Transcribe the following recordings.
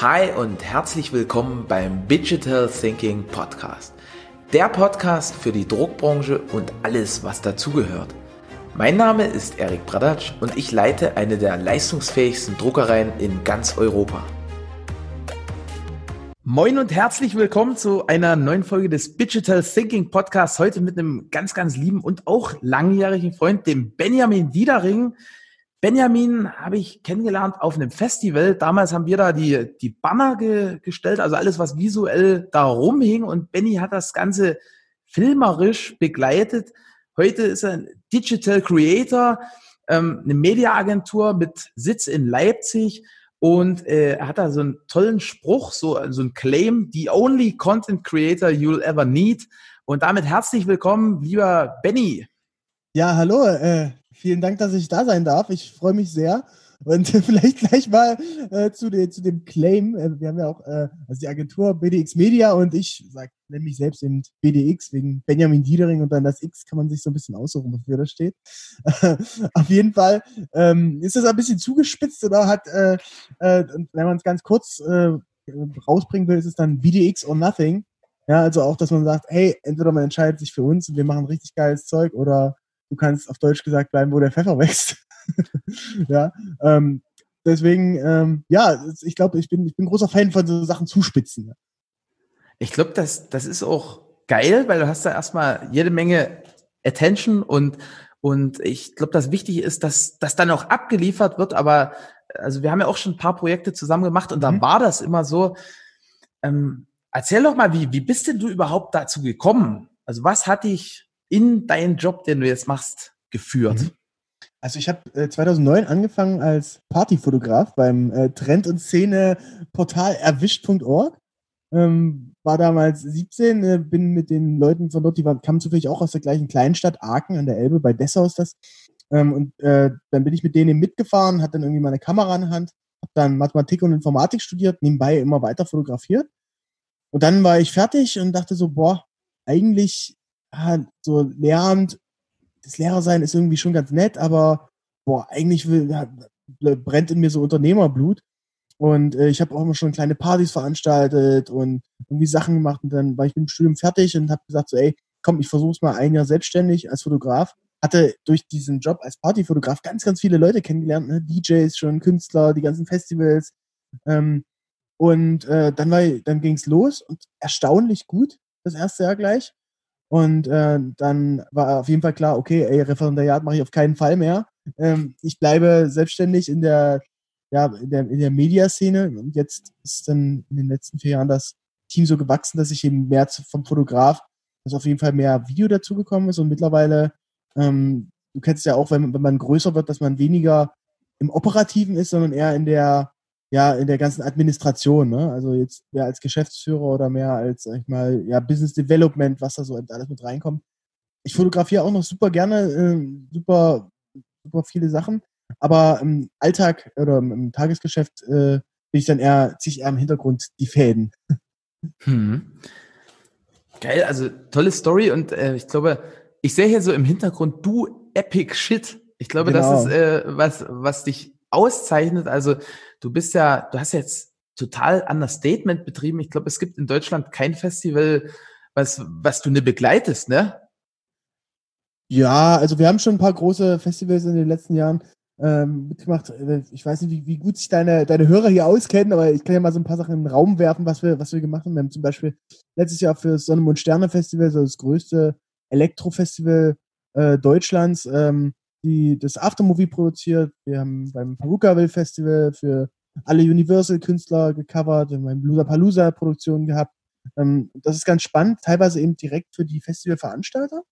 Hi und herzlich willkommen beim Digital Thinking Podcast. Der Podcast für die Druckbranche und alles, was dazugehört. Mein Name ist Erik Bradatsch und ich leite eine der leistungsfähigsten Druckereien in ganz Europa. Moin und herzlich willkommen zu einer neuen Folge des Digital Thinking Podcasts. Heute mit einem ganz, ganz lieben und auch langjährigen Freund, dem Benjamin Diedering. Benjamin habe ich kennengelernt auf einem Festival. Damals haben wir da die, die Banner ge, gestellt, also alles, was visuell da rumhing. Und Benny hat das Ganze filmerisch begleitet. Heute ist er ein Digital Creator, ähm, eine Mediaagentur mit Sitz in Leipzig. Und äh, er hat da so einen tollen Spruch, so, so ein Claim, the only content creator you'll ever need. Und damit herzlich willkommen, lieber Benny. Ja, hallo, äh, vielen Dank, dass ich da sein darf. Ich freue mich sehr. Und vielleicht gleich mal äh, zu, de, zu dem Claim. Äh, wir haben ja auch äh, also die Agentur BDX Media und ich nenne mich selbst eben BDX wegen Benjamin Diedering und dann das X kann man sich so ein bisschen aussuchen, wofür das steht. Auf jeden Fall ähm, ist das ein bisschen zugespitzt oder hat, äh, äh, wenn man es ganz kurz äh, rausbringen will, ist es dann BDX or Nothing. Ja, also auch, dass man sagt, hey, entweder man entscheidet sich für uns und wir machen richtig geiles Zeug oder du kannst auf Deutsch gesagt bleiben, wo der Pfeffer wächst. ja, ähm, deswegen, ähm, ja, ich glaube, ich bin, ich bin großer Fan von so Sachen zuspitzen. Ich glaube, das, das ist auch geil, weil du hast da erstmal jede Menge Attention und, und ich glaube, das Wichtige ist, dass das dann auch abgeliefert wird, aber also wir haben ja auch schon ein paar Projekte zusammen gemacht und mhm. da war das immer so. Ähm, erzähl doch mal, wie, wie bist denn du überhaupt dazu gekommen? Also was hat dich in deinen Job, den du jetzt machst, geführt? Mhm. Also ich habe äh, 2009 angefangen als Partyfotograf beim äh, Trend- und Szene-Portal erwischt.org. Ähm, war damals 17, äh, bin mit den Leuten von dort, die waren, kamen zufällig auch aus der gleichen Kleinstadt, Aachen an der Elbe, bei Dessau ist das. Ähm, und äh, dann bin ich mit denen mitgefahren, hatte dann irgendwie meine Kamera in der Hand, habe dann Mathematik und Informatik studiert, nebenbei immer weiter fotografiert. Und dann war ich fertig und dachte so, boah, eigentlich ja, so Lehramt, das Lehrersein ist irgendwie schon ganz nett, aber boah, eigentlich will, brennt in mir so Unternehmerblut. Und äh, ich habe auch immer schon kleine Partys veranstaltet und irgendwie Sachen gemacht. Und dann war ich mit dem Studium fertig und habe gesagt so, ey, komm, ich versuche es mal ein Jahr selbstständig als Fotograf. Hatte durch diesen Job als Partyfotograf ganz, ganz viele Leute kennengelernt, ne? DJs schon, Künstler, die ganzen Festivals. Ähm, und äh, dann, war, dann ging es los und erstaunlich gut, das erste Jahr gleich. Und äh, dann war auf jeden Fall klar, okay, ey, Referendariat mache ich auf keinen Fall mehr. Ähm, ich bleibe selbstständig in der, ja, in der, in der Mediaszene. Und jetzt ist dann in den letzten vier Jahren das Team so gewachsen, dass ich eben mehr vom Fotograf, dass auf jeden Fall mehr Video dazugekommen ist. Und mittlerweile, ähm, du kennst ja auch, wenn, wenn man größer wird, dass man weniger im Operativen ist, sondern eher in der ja, in der ganzen Administration, ne? Also jetzt mehr als Geschäftsführer oder mehr als, sag ich mal, ja, Business Development, was da so alles mit reinkommt. Ich fotografiere auch noch super gerne, äh, super, super viele Sachen, aber im Alltag oder im Tagesgeschäft äh, bin ich dann eher, ziehe ich eher im Hintergrund die Fäden. Hm. Geil, also tolle Story und äh, ich glaube, ich sehe hier so im Hintergrund du Epic Shit. Ich glaube, genau. das ist äh, was, was dich auszeichnet. Also du bist ja, du hast jetzt total Understatement betrieben. Ich glaube, es gibt in Deutschland kein Festival, was, was du ne begleitest, ne? Ja, also wir haben schon ein paar große Festivals in den letzten Jahren ähm, mitgemacht. Ich weiß nicht, wie, wie gut sich deine, deine Hörer hier auskennen, aber ich kann ja mal so ein paar Sachen in den Raum werfen, was wir, was wir gemacht haben. Wir haben zum Beispiel letztes Jahr für das Sonne, Mond, Sterne Festival, so das größte Elektrofestival äh, Deutschlands, ähm, die das Aftermovie produziert. Wir haben beim Perukaville Festival für alle Universal-Künstler gecovert, wir haben beim Lollapalooza-Produktion gehabt. Ähm, das ist ganz spannend, teilweise eben direkt für die Festivalveranstalter.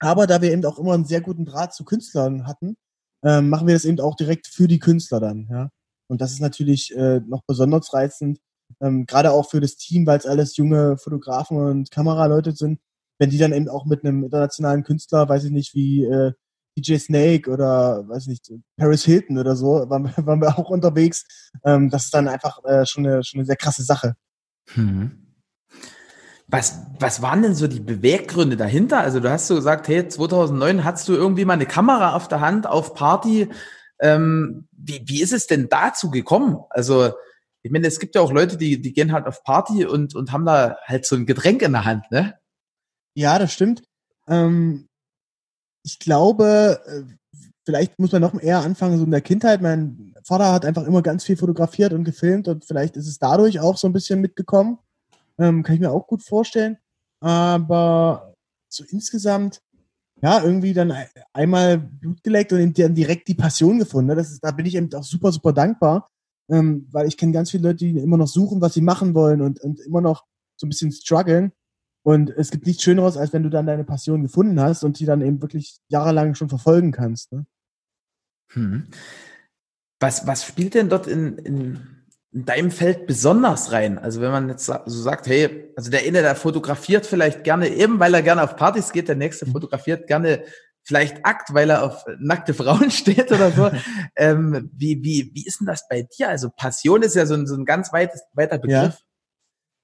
Aber da wir eben auch immer einen sehr guten Draht zu Künstlern hatten, ähm, machen wir das eben auch direkt für die Künstler dann. Ja? Und das ist natürlich äh, noch besonders reizend, ähm, gerade auch für das Team, weil es alles junge Fotografen und Kameraleute sind, wenn die dann eben auch mit einem internationalen Künstler, weiß ich nicht, wie äh, DJ Snake oder weiß nicht, Paris Hilton oder so, waren, waren wir auch unterwegs. Ähm, das ist dann einfach äh, schon, eine, schon eine sehr krasse Sache. Hm. Was, was waren denn so die Beweggründe dahinter? Also du hast so gesagt, hey, 2009 hattest du irgendwie mal eine Kamera auf der Hand auf Party. Ähm, wie, wie ist es denn dazu gekommen? Also ich meine, es gibt ja auch Leute, die, die gehen halt auf Party und, und haben da halt so ein Getränk in der Hand, ne? Ja, das stimmt. Ähm, ich glaube, äh, vielleicht muss man noch eher anfangen, so in der Kindheit. Mein Vater hat einfach immer ganz viel fotografiert und gefilmt und vielleicht ist es dadurch auch so ein bisschen mitgekommen. Ähm, kann ich mir auch gut vorstellen. Aber so insgesamt, ja, irgendwie dann einmal Blut geleckt und dann direkt die Passion gefunden. Ne? Das ist, da bin ich eben auch super, super dankbar, ähm, weil ich kenne ganz viele Leute, die immer noch suchen, was sie machen wollen und, und immer noch so ein bisschen strugglen. Und es gibt nichts Schöneres, als wenn du dann deine Passion gefunden hast und die dann eben wirklich jahrelang schon verfolgen kannst. Ne? Hm. Was, was spielt denn dort in, in, in deinem Feld besonders rein? Also wenn man jetzt so sagt, hey, also der eine, der fotografiert vielleicht gerne eben, weil er gerne auf Partys geht, der nächste mhm. fotografiert gerne vielleicht Akt, weil er auf nackte Frauen steht oder so. ähm, wie, wie, wie ist denn das bei dir? Also Passion ist ja so ein, so ein ganz weites, weiter Begriff.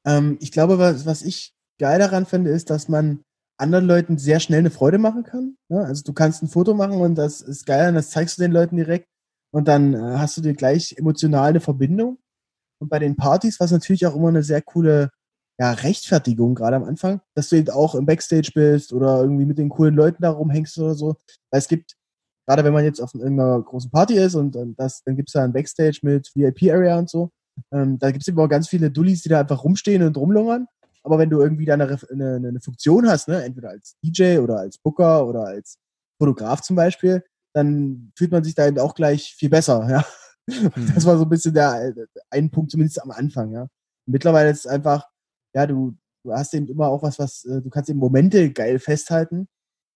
Ja. Ähm, ich glaube, was, was ich geil daran finde, ist, dass man anderen Leuten sehr schnell eine Freude machen kann. Ja, also du kannst ein Foto machen und das ist geil und das zeigst du den Leuten direkt und dann äh, hast du dir gleich emotional eine Verbindung. Und bei den Partys war es natürlich auch immer eine sehr coole ja, Rechtfertigung, gerade am Anfang, dass du eben auch im Backstage bist oder irgendwie mit den coolen Leuten da rumhängst oder so. Weil es gibt, gerade wenn man jetzt auf irgendeiner großen Party ist und, und das, dann gibt es da ein Backstage mit VIP-Area und so, ähm, da gibt es immer ganz viele Dullis, die da einfach rumstehen und rumlungern. Aber wenn du irgendwie da eine, eine, eine Funktion hast, ne, entweder als DJ oder als Booker oder als Fotograf zum Beispiel, dann fühlt man sich da eben auch gleich viel besser, ja. Mhm. Das war so ein bisschen der ein Punkt, zumindest am Anfang, ja. Mittlerweile ist es einfach, ja, du, du hast eben immer auch was, was, äh, du kannst eben Momente geil festhalten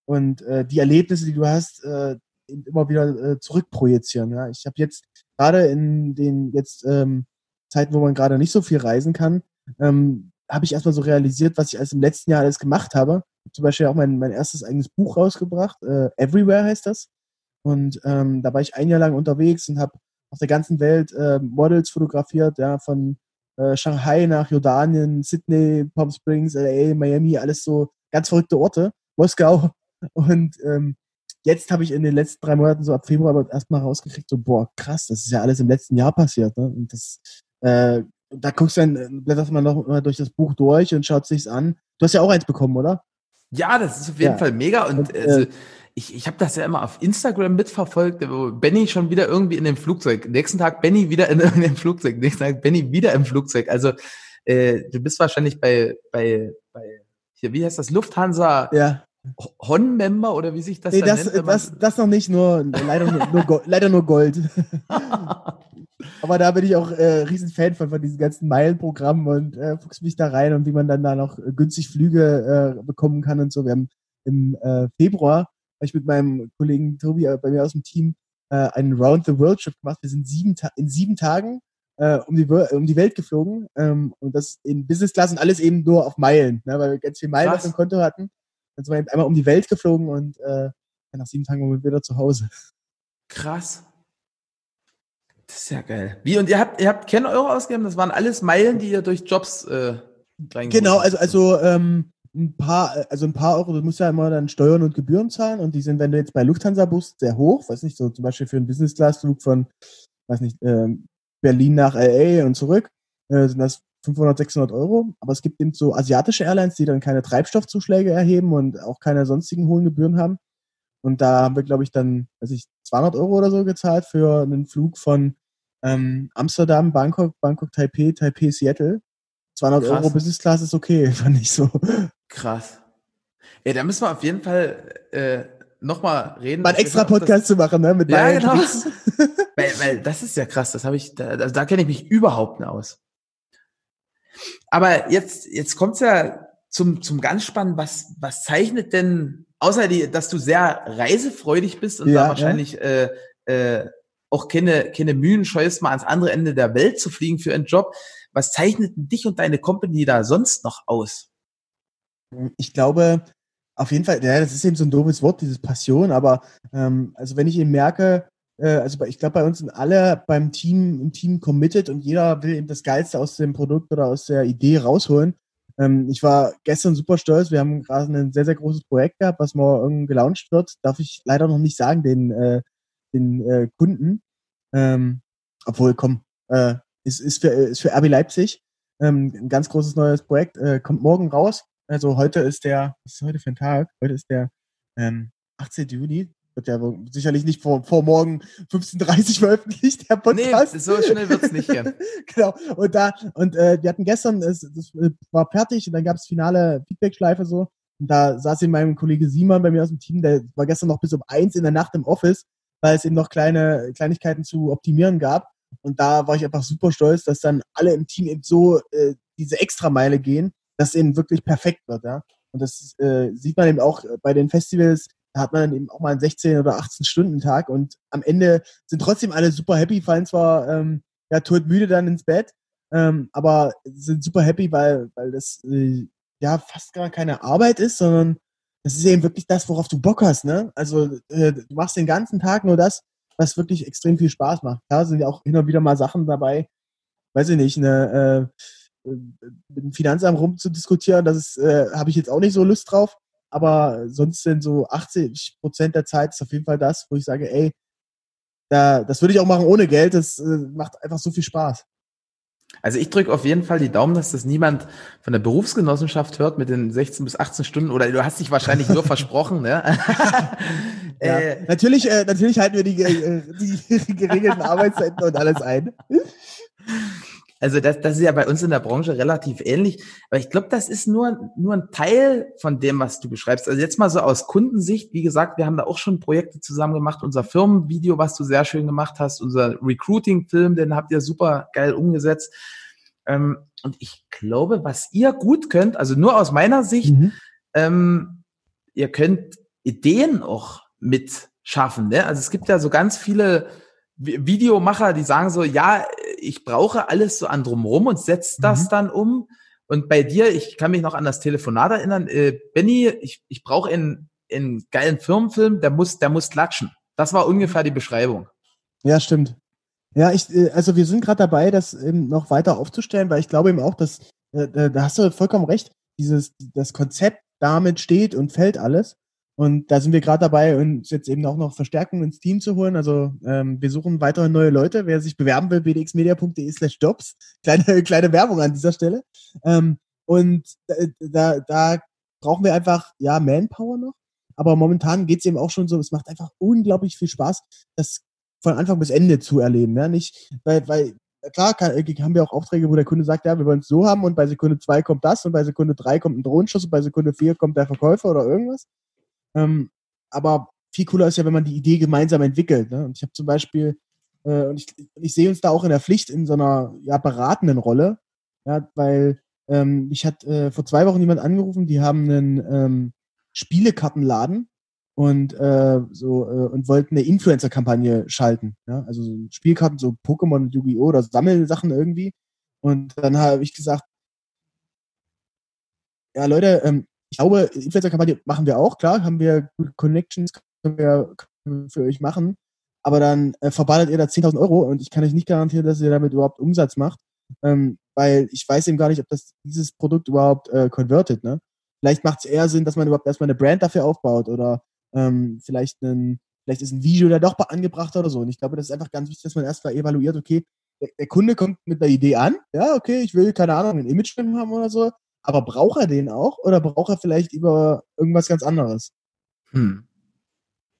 und äh, die Erlebnisse, die du hast, äh, immer wieder äh, zurückprojizieren. Ja. Ich habe jetzt gerade in den jetzt ähm, Zeiten, wo man gerade nicht so viel reisen kann, ähm, habe ich erstmal so realisiert, was ich alles im letzten Jahr alles gemacht habe. Zum Beispiel auch mein, mein erstes eigenes Buch rausgebracht, äh, Everywhere heißt das. Und ähm, da war ich ein Jahr lang unterwegs und habe auf der ganzen Welt äh, Models fotografiert, ja, von äh, Shanghai nach Jordanien, Sydney, Palm Springs, LA, Miami, alles so ganz verrückte Orte, Moskau. Und ähm, jetzt habe ich in den letzten drei Monaten, so ab Februar, aber erstmal rausgekriegt, so, boah, krass, das ist ja alles im letzten Jahr passiert. Ne? Und das äh, da guckst du dann, äh, blätterst man noch mal durch das Buch durch und schaut sich's an. Du hast ja auch eins bekommen, oder? Ja, das ist auf jeden ja. Fall mega. Und, und also, äh, ich, ich habe das ja immer auf Instagram mitverfolgt, wo Benny schon wieder irgendwie in dem Flugzeug. Nächsten Tag Benny wieder in irgendeinem Flugzeug. Nächsten Tag Benny wieder im Flugzeug. Also äh, du bist wahrscheinlich bei, bei, bei hier, wie heißt das, Lufthansa ja. Hon-Member oder wie sich das nee, das, nennt? Das, das noch nicht, nur leider nur, nur Gold, leider nur Gold. Aber da bin ich auch äh, riesen Fan von, von diesen ganzen Meilenprogrammen und äh, fuchs mich da rein und wie man dann da noch günstig Flüge äh, bekommen kann und so. Wir haben im äh, Februar, habe ich mit meinem Kollegen Tobi äh, bei mir aus dem Team äh, einen Round the World Trip gemacht. Wir sind sieben in sieben Tagen äh, um, die, um die Welt geflogen ähm, und das in Business Class und alles eben nur auf Meilen, ne, weil wir ganz viel Meilen Krass. auf dem Konto hatten. Dann sind wir einmal um die Welt geflogen und äh, nach sieben Tagen waren wir wieder zu Hause. Krass. Das ist ja geil. Wie, und ihr habt, ihr habt keinen Euro ausgegeben? Das waren alles Meilen, die ihr durch Jobs äh, Genau, also, also ähm, ein paar, also ein paar Euro, du musst ja immer dann Steuern und Gebühren zahlen und die sind, wenn du jetzt bei Lufthansa bist, sehr hoch, weiß nicht, so zum Beispiel für einen Business-Class-Flug von, weiß nicht, ähm, Berlin nach LA und zurück, äh, sind das 500, 600 Euro. Aber es gibt eben so asiatische Airlines, die dann keine Treibstoffzuschläge erheben und auch keine sonstigen hohen Gebühren haben. Und da haben wir, glaube ich, dann, weiß ich, 200 Euro oder so gezahlt für einen Flug von ähm, Amsterdam, Bangkok, Bangkok, Taipei, Taipei, Seattle. 200 Krass. Euro Business Class ist okay, fand ich so. Krass. Ja, da müssen wir auf jeden Fall äh, nochmal reden. Mal einen extra Podcast zu machen, ne? Mit ja, genau. weil, weil das ist ja krass, das habe ich, da, also da kenne ich mich überhaupt nicht aus. Aber jetzt, jetzt kommt's ja zum, zum ganz spannenden, was, was zeichnet denn außer die, dass du sehr reisefreudig bist und ja, da wahrscheinlich ja. äh, äh, auch keine, keine Mühen scheust, mal ans andere Ende der Welt zu fliegen für einen Job. Was zeichnet dich und deine Company da sonst noch aus? Ich glaube, auf jeden Fall, ja, das ist eben so ein doofes Wort, dieses Passion, aber ähm, also wenn ich eben merke, äh, also ich glaube, bei uns sind alle beim Team, im Team committed und jeder will eben das Geilste aus dem Produkt oder aus der Idee rausholen. Ähm, ich war gestern super stolz. Wir haben gerade ein sehr, sehr großes Projekt gehabt, was morgen gelauncht wird. Darf ich leider noch nicht sagen, den, äh, den äh, Kunden. Ähm, obwohl, komm, äh, ist, ist, für, ist für RB Leipzig ähm, ein ganz großes neues Projekt. Äh, kommt morgen raus. Also heute ist der, was ist heute für ein Tag? Heute ist der ähm, 18. Juni. Wird ja sicherlich nicht vor, vor morgen 15.30 Uhr veröffentlicht, der Podcast. Nee, so schnell wird es nicht gehen. genau. Und da, und äh, wir hatten gestern, es, das war fertig und dann gab es finale Feedback-Schleife so. Und da saß eben mein Kollege Simon bei mir aus dem Team, der war gestern noch bis um eins in der Nacht im Office, weil es eben noch kleine Kleinigkeiten zu optimieren gab. Und da war ich einfach super stolz, dass dann alle im Team eben so äh, diese Extrameile gehen, dass es eben wirklich perfekt wird. Ja? Und das äh, sieht man eben auch bei den Festivals, da hat man dann eben auch mal einen 16 oder 18 Stunden Tag und am Ende sind trotzdem alle super happy, fallen zwar ähm, ja todmüde dann ins Bett, ähm, aber sind super happy, weil weil das äh, ja fast gar keine Arbeit ist, sondern das ist eben wirklich das, worauf du Bock hast, ne? Also äh, du machst den ganzen Tag nur das, was wirklich extrem viel Spaß macht. Da sind ja auch hin und wieder mal Sachen dabei, weiß ich nicht, eine, äh, mit dem Finanzamt rumzudiskutieren, das äh, habe ich jetzt auch nicht so Lust drauf. Aber sonst sind so 80 Prozent der Zeit ist auf jeden Fall das, wo ich sage, ey, da, das würde ich auch machen ohne Geld. Das äh, macht einfach so viel Spaß. Also ich drücke auf jeden Fall die Daumen, dass das niemand von der Berufsgenossenschaft hört mit den 16 bis 18 Stunden oder du hast dich wahrscheinlich nur versprochen. Ne? ja, äh, natürlich, äh, natürlich halten wir die, äh, die geregelten Arbeitszeiten und alles ein. Also das, das ist ja bei uns in der Branche relativ ähnlich. Aber ich glaube, das ist nur, nur ein Teil von dem, was du beschreibst. Also jetzt mal so aus Kundensicht, wie gesagt, wir haben da auch schon Projekte zusammen gemacht. Unser Firmenvideo, was du sehr schön gemacht hast, unser Recruiting-Film, den habt ihr super geil umgesetzt. Ähm, und ich glaube, was ihr gut könnt, also nur aus meiner Sicht, mhm. ähm, ihr könnt Ideen auch mit schaffen. Ne? Also es gibt ja so ganz viele Videomacher, die sagen so, ja, ich brauche alles so an drumherum und setze das mhm. dann um. Und bei dir, ich kann mich noch an das Telefonat erinnern, äh, Benny, ich, ich brauche einen, einen geilen Firmenfilm, der muss, der muss klatschen. Das war ungefähr die Beschreibung. Ja, stimmt. Ja, ich, äh, also wir sind gerade dabei, das eben noch weiter aufzustellen, weil ich glaube eben auch, dass, äh, da hast du vollkommen recht, dieses, das Konzept damit steht und fällt alles. Und da sind wir gerade dabei, uns jetzt eben auch noch Verstärkung ins Team zu holen. Also ähm, wir suchen weitere neue Leute. Wer sich bewerben will, bdxmedia.de slash jobs. Kleine, kleine Werbung an dieser Stelle. Ähm, und da, da brauchen wir einfach, ja, Manpower noch. Aber momentan geht's eben auch schon so, es macht einfach unglaublich viel Spaß, das von Anfang bis Ende zu erleben. Ja, nicht, weil, weil klar kann, haben wir auch Aufträge, wo der Kunde sagt, ja, wir wollen es so haben und bei Sekunde zwei kommt das und bei Sekunde drei kommt ein Drohnenschuss und bei Sekunde vier kommt der Verkäufer oder irgendwas. Ähm, aber viel cooler ist ja, wenn man die Idee gemeinsam entwickelt. Ne? Und ich habe zum Beispiel, äh, und ich, ich sehe uns da auch in der Pflicht in so einer ja, beratenden Rolle, ja, weil ähm, ich hat äh, vor zwei Wochen jemand angerufen, die haben einen ähm, Spielekartenladen und äh, so äh, und wollten eine Influencer-Kampagne schalten. Ja? Also so Spielkarten, so Pokémon Yu-Gi-Oh! oder Sammelsachen irgendwie. Und dann habe ich gesagt, ja Leute, ähm, ich glaube, Influencer-Kampagne machen wir auch, klar, haben wir Connections, können wir, für euch machen. Aber dann äh, verballert ihr da 10.000 Euro und ich kann euch nicht garantieren, dass ihr damit überhaupt Umsatz macht, ähm, weil ich weiß eben gar nicht, ob das dieses Produkt überhaupt äh, convertet. Ne? Vielleicht macht es eher Sinn, dass man überhaupt erstmal eine Brand dafür aufbaut oder ähm, vielleicht, ein, vielleicht ist ein Video da doch angebracht oder so. Und ich glaube, das ist einfach ganz wichtig, dass man erstmal evaluiert, okay, der, der Kunde kommt mit einer Idee an, ja, okay, ich will, keine Ahnung, ein Imagefilm haben oder so, aber braucht er den auch oder braucht er vielleicht über irgendwas ganz anderes? Hm.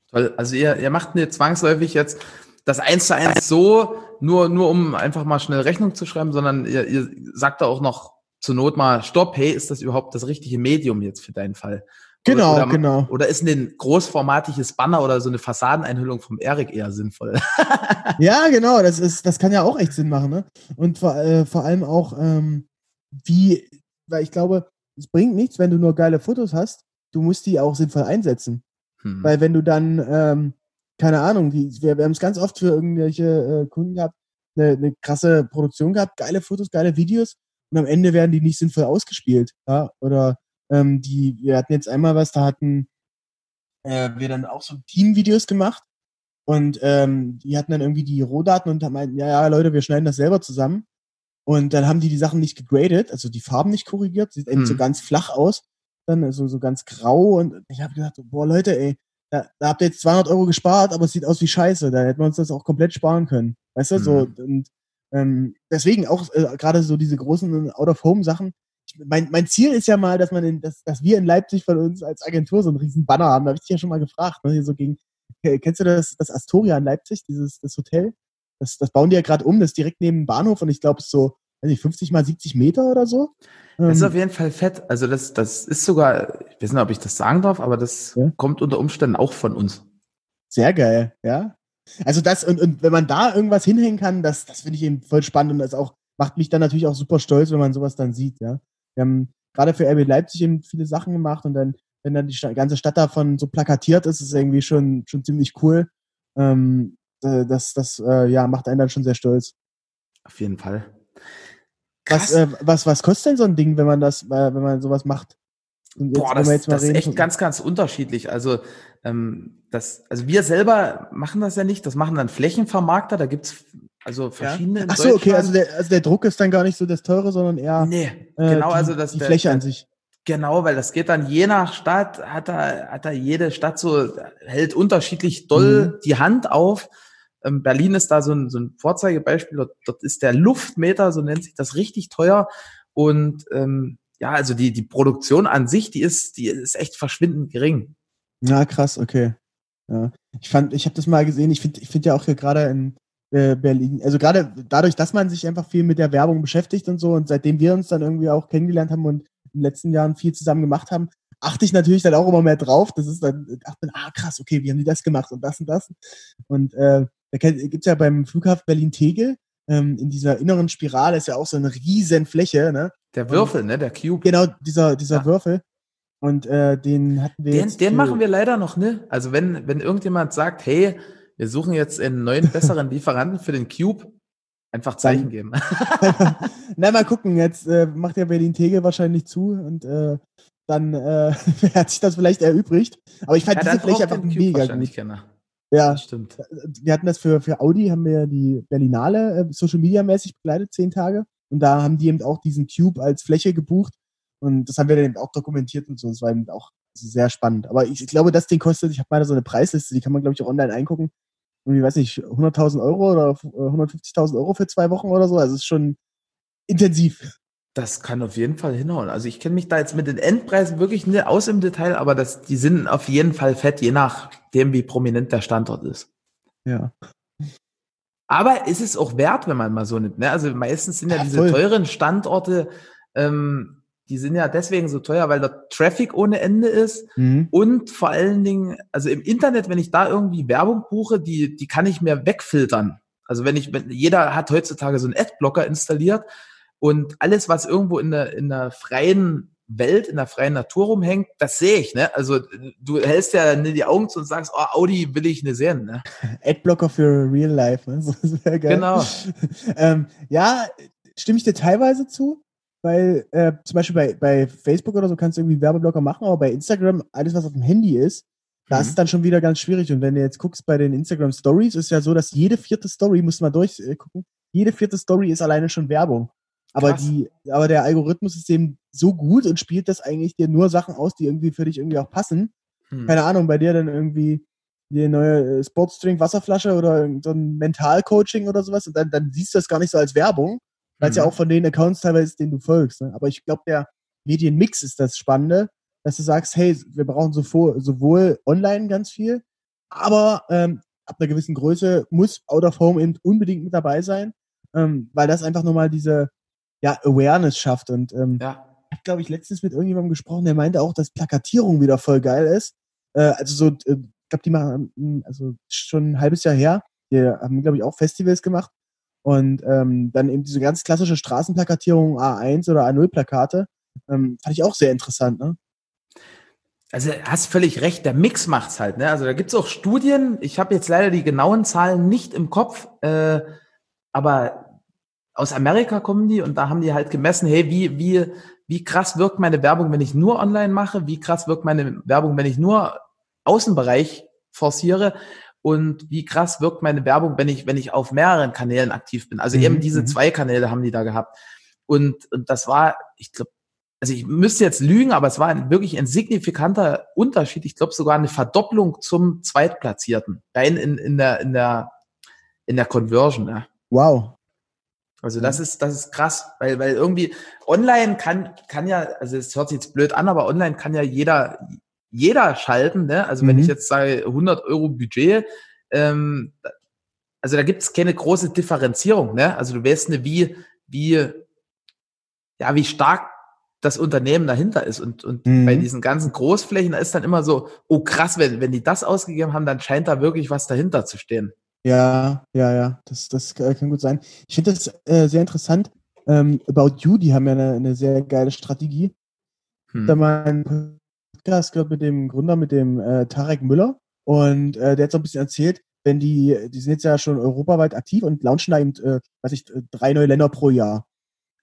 Toll. Also ihr, ihr macht mir zwangsläufig jetzt das eins zu eins so, nur, nur um einfach mal schnell Rechnung zu schreiben, sondern ihr, ihr sagt da auch noch zur Not mal, stopp, hey, ist das überhaupt das richtige Medium jetzt für deinen Fall? Genau, oder, genau. Oder ist ein großformatiges Banner oder so eine Fassadeneinhüllung vom Erik eher sinnvoll? ja, genau, das ist, das kann ja auch echt Sinn machen, ne? Und vor, äh, vor allem auch, ähm, wie, weil ich glaube, es bringt nichts, wenn du nur geile Fotos hast. Du musst die auch sinnvoll einsetzen. Hm. Weil wenn du dann, ähm, keine Ahnung, die, wir, wir haben es ganz oft für irgendwelche äh, Kunden gehabt, eine, eine krasse Produktion gehabt, geile Fotos, geile Videos und am Ende werden die nicht sinnvoll ausgespielt. Ja? Oder ähm, die, wir hatten jetzt einmal was, da hatten äh, wir dann auch so Teamvideos gemacht und ähm, die hatten dann irgendwie die Rohdaten und meinten, ja, ja, Leute, wir schneiden das selber zusammen. Und dann haben die die Sachen nicht gegradet, also die Farben nicht korrigiert, sieht eben hm. so ganz flach aus, dann so, also so ganz grau und ich habe gedacht, boah Leute, ey, da, da habt ihr jetzt 200 Euro gespart, aber es sieht aus wie Scheiße, da hätten wir uns das auch komplett sparen können, weißt du, hm. so und Ähm, deswegen auch äh, gerade so diese großen Out-of-Home-Sachen. Mein, mein Ziel ist ja mal, dass man in, dass, dass wir in Leipzig von uns als Agentur so einen riesen Banner haben. Da habe ich dich ja schon mal gefragt. Ne? So gegen, kennst du das, das Astoria in Leipzig, dieses das Hotel? Das, das bauen die ja gerade um, das ist direkt neben dem Bahnhof und ich glaube, es ist so weiß nicht, 50 mal 70 Meter oder so. Das ist ähm, auf jeden Fall fett. Also das, das ist sogar, ich weiß nicht, ob ich das sagen darf, aber das ja. kommt unter Umständen auch von uns. Sehr geil, ja. Also das, und, und wenn man da irgendwas hinhängen kann, das, das finde ich eben voll spannend und das auch, macht mich dann natürlich auch super stolz, wenn man sowas dann sieht, ja. Wir haben gerade für RB Leipzig eben viele Sachen gemacht und dann, wenn dann die ganze Stadt davon so plakatiert ist, ist es irgendwie schon, schon ziemlich cool. Ähm, äh, das, das, äh, ja, macht einen dann schon sehr stolz. Auf jeden Fall. Was, äh, was, was kostet denn so ein Ding, wenn man das, äh, wenn man sowas macht? Boah, das, das ist echt ganz, ganz unterschiedlich. Also, ähm, das, also wir selber machen das ja nicht, das machen dann Flächenvermarkter, da gibt's also verschiedene. Ja? Ach so, okay, also der, also der Druck ist dann gar nicht so das teure, sondern eher nee, genau, äh, die, also das, die Fläche der, an sich. Genau, weil das geht dann je nach Stadt, hat da, hat da jede Stadt so, hält unterschiedlich doll mhm. die Hand auf. Ähm, Berlin ist da so ein, so ein Vorzeigebeispiel. Dort, dort ist der Luftmeter, so nennt sich das, richtig teuer. Und ähm, ja, also die, die Produktion an sich, die ist, die ist echt verschwindend gering. Ja, krass, okay. Ja. Ich fand, ich habe das mal gesehen, ich finde ich finde ja auch hier gerade in äh, Berlin, also gerade dadurch, dass man sich einfach viel mit der Werbung beschäftigt und so und seitdem wir uns dann irgendwie auch kennengelernt haben und in den letzten Jahren viel zusammen gemacht haben, achte ich natürlich dann auch immer mehr drauf. Das ist dann, ach, ah krass, okay, wie haben die das gemacht und das und das. Und äh, da gibt es ja beim Flughafen Berlin-Tegel, ähm, in dieser inneren Spirale ist ja auch so eine riesen Fläche, ne? Der Würfel, und, ne? Der Cube. Genau, dieser, dieser ja. Würfel. Und äh, den hatten wir. Den, den machen wir leider noch, ne? Also wenn, wenn irgendjemand sagt, hey, wir suchen jetzt einen neuen, besseren Lieferanten für den Cube, einfach Zeichen geben. Na, mal gucken, jetzt äh, macht ja Berlin-Tegel wahrscheinlich zu und äh, dann äh, hat sich das vielleicht erübrigt. Aber ich fand ja, diese Fläche einfach mega gut. Kenne. Ja, stimmt. Wir hatten das für, für Audi, haben wir die Berlinale äh, Social Media mäßig begleitet, zehn Tage. Und da haben die eben auch diesen Cube als Fläche gebucht. Und das haben wir dann eben auch dokumentiert und so. Das war eben auch sehr spannend. Aber ich, ich glaube, das Ding kostet, ich habe mal so eine Preisliste, die kann man, glaube ich, auch online eingucken. Und ich weiß nicht, 100.000 Euro oder 150.000 äh, Euro für zwei Wochen oder so. Also es ist schon intensiv. Das kann auf jeden Fall hinhauen. Also ich kenne mich da jetzt mit den Endpreisen wirklich nicht aus im Detail, aber das, die sind auf jeden Fall fett, je nachdem, wie prominent der Standort ist. Ja. Aber ist es auch wert, wenn man mal so nimmt. Ne? Also meistens sind ja, ja diese voll. teuren Standorte, ähm, die sind ja deswegen so teuer, weil der Traffic ohne Ende ist. Mhm. Und vor allen Dingen, also im Internet, wenn ich da irgendwie Werbung buche, die, die kann ich mir wegfiltern. Also wenn ich, wenn, jeder hat heutzutage so einen Adblocker installiert und alles, was irgendwo in der, in der freien Welt, in der freien Natur rumhängt, das sehe ich, ne? Also du hältst ja die Augen zu und sagst, oh, Audi will ich nicht sehen, ne? Adblocker für Real Life, ne? So sehr geil. Genau. ähm, ja, stimme ich dir teilweise zu, weil äh, zum Beispiel bei, bei Facebook oder so kannst du irgendwie Werbeblocker machen, aber bei Instagram, alles, was auf dem Handy ist, da mhm. ist es dann schon wieder ganz schwierig. Und wenn du jetzt guckst bei den Instagram Stories, ist ja so, dass jede vierte Story, musst du mal durchgucken, jede vierte Story ist alleine schon Werbung. Aber, die, aber der Algorithmus ist eben so gut und spielt das eigentlich dir nur Sachen aus, die irgendwie für dich irgendwie auch passen. Hm. Keine Ahnung, bei dir dann irgendwie die neue äh, Sportsdrink Wasserflasche oder so ein Mentalcoaching oder sowas und dann, dann siehst du das gar nicht so als Werbung, weil es hm. ja auch von den Accounts teilweise ist, denen du folgst. Ne? Aber ich glaube, der Medienmix ist das Spannende, dass du sagst, hey, wir brauchen sowohl, sowohl online ganz viel, aber ähm, ab einer gewissen Größe muss Out of Home eben unbedingt mit dabei sein, ähm, weil das einfach nochmal diese, ja, Awareness schafft. Und ähm, ja. ich habe, glaube ich, letztens mit irgendjemandem gesprochen, der meinte auch, dass Plakatierung wieder voll geil ist. Äh, also so, äh, ich glaube, die machen, hm, also schon ein halbes Jahr her, die haben, glaube ich, auch Festivals gemacht. Und ähm, dann eben diese ganz klassische Straßenplakatierung A1 oder A0-Plakate. Ähm, fand ich auch sehr interessant, ne? Also hast völlig recht, der Mix macht's halt. Ne? Also da gibt's auch Studien, ich habe jetzt leider die genauen Zahlen nicht im Kopf, äh, aber aus Amerika kommen die und da haben die halt gemessen, hey, wie, wie, wie krass wirkt meine Werbung, wenn ich nur online mache? Wie krass wirkt meine Werbung, wenn ich nur Außenbereich forciere? Und wie krass wirkt meine Werbung, wenn ich, wenn ich auf mehreren Kanälen aktiv bin? Also mhm, eben diese mhm. zwei Kanäle haben die da gehabt. Und, und das war, ich glaube, also ich müsste jetzt lügen, aber es war ein, wirklich ein signifikanter Unterschied. Ich glaube sogar eine Verdopplung zum Zweitplatzierten. Rein in, in der, in der, in der Conversion. Ja. Wow. Also das ist, das ist krass, weil, weil irgendwie online kann, kann ja, also es hört sich jetzt blöd an, aber online kann ja jeder, jeder schalten, ne? Also wenn ich Mhm. jetzt sage 100 Euro Budget, ähm, also da gibt es keine große Differenzierung, ne? Also du weißt nicht, wie, wie, ja, wie stark das Unternehmen dahinter ist. Und, und Mhm. bei diesen ganzen Großflächen da ist dann immer so, oh krass, wenn, wenn die das ausgegeben haben, dann scheint da wirklich was dahinter zu stehen. Ja, ja, ja, das, das kann gut sein. Ich finde das äh, sehr interessant. Ähm, About You, die haben ja eine, eine sehr geile Strategie. Hm. Da mal einen Podcast gehört mit dem Gründer, mit dem äh, Tarek Müller. Und äh, der hat so ein bisschen erzählt, wenn die, die sind jetzt ja schon europaweit aktiv und launchen da eben, äh, weiß ich, drei neue Länder pro Jahr.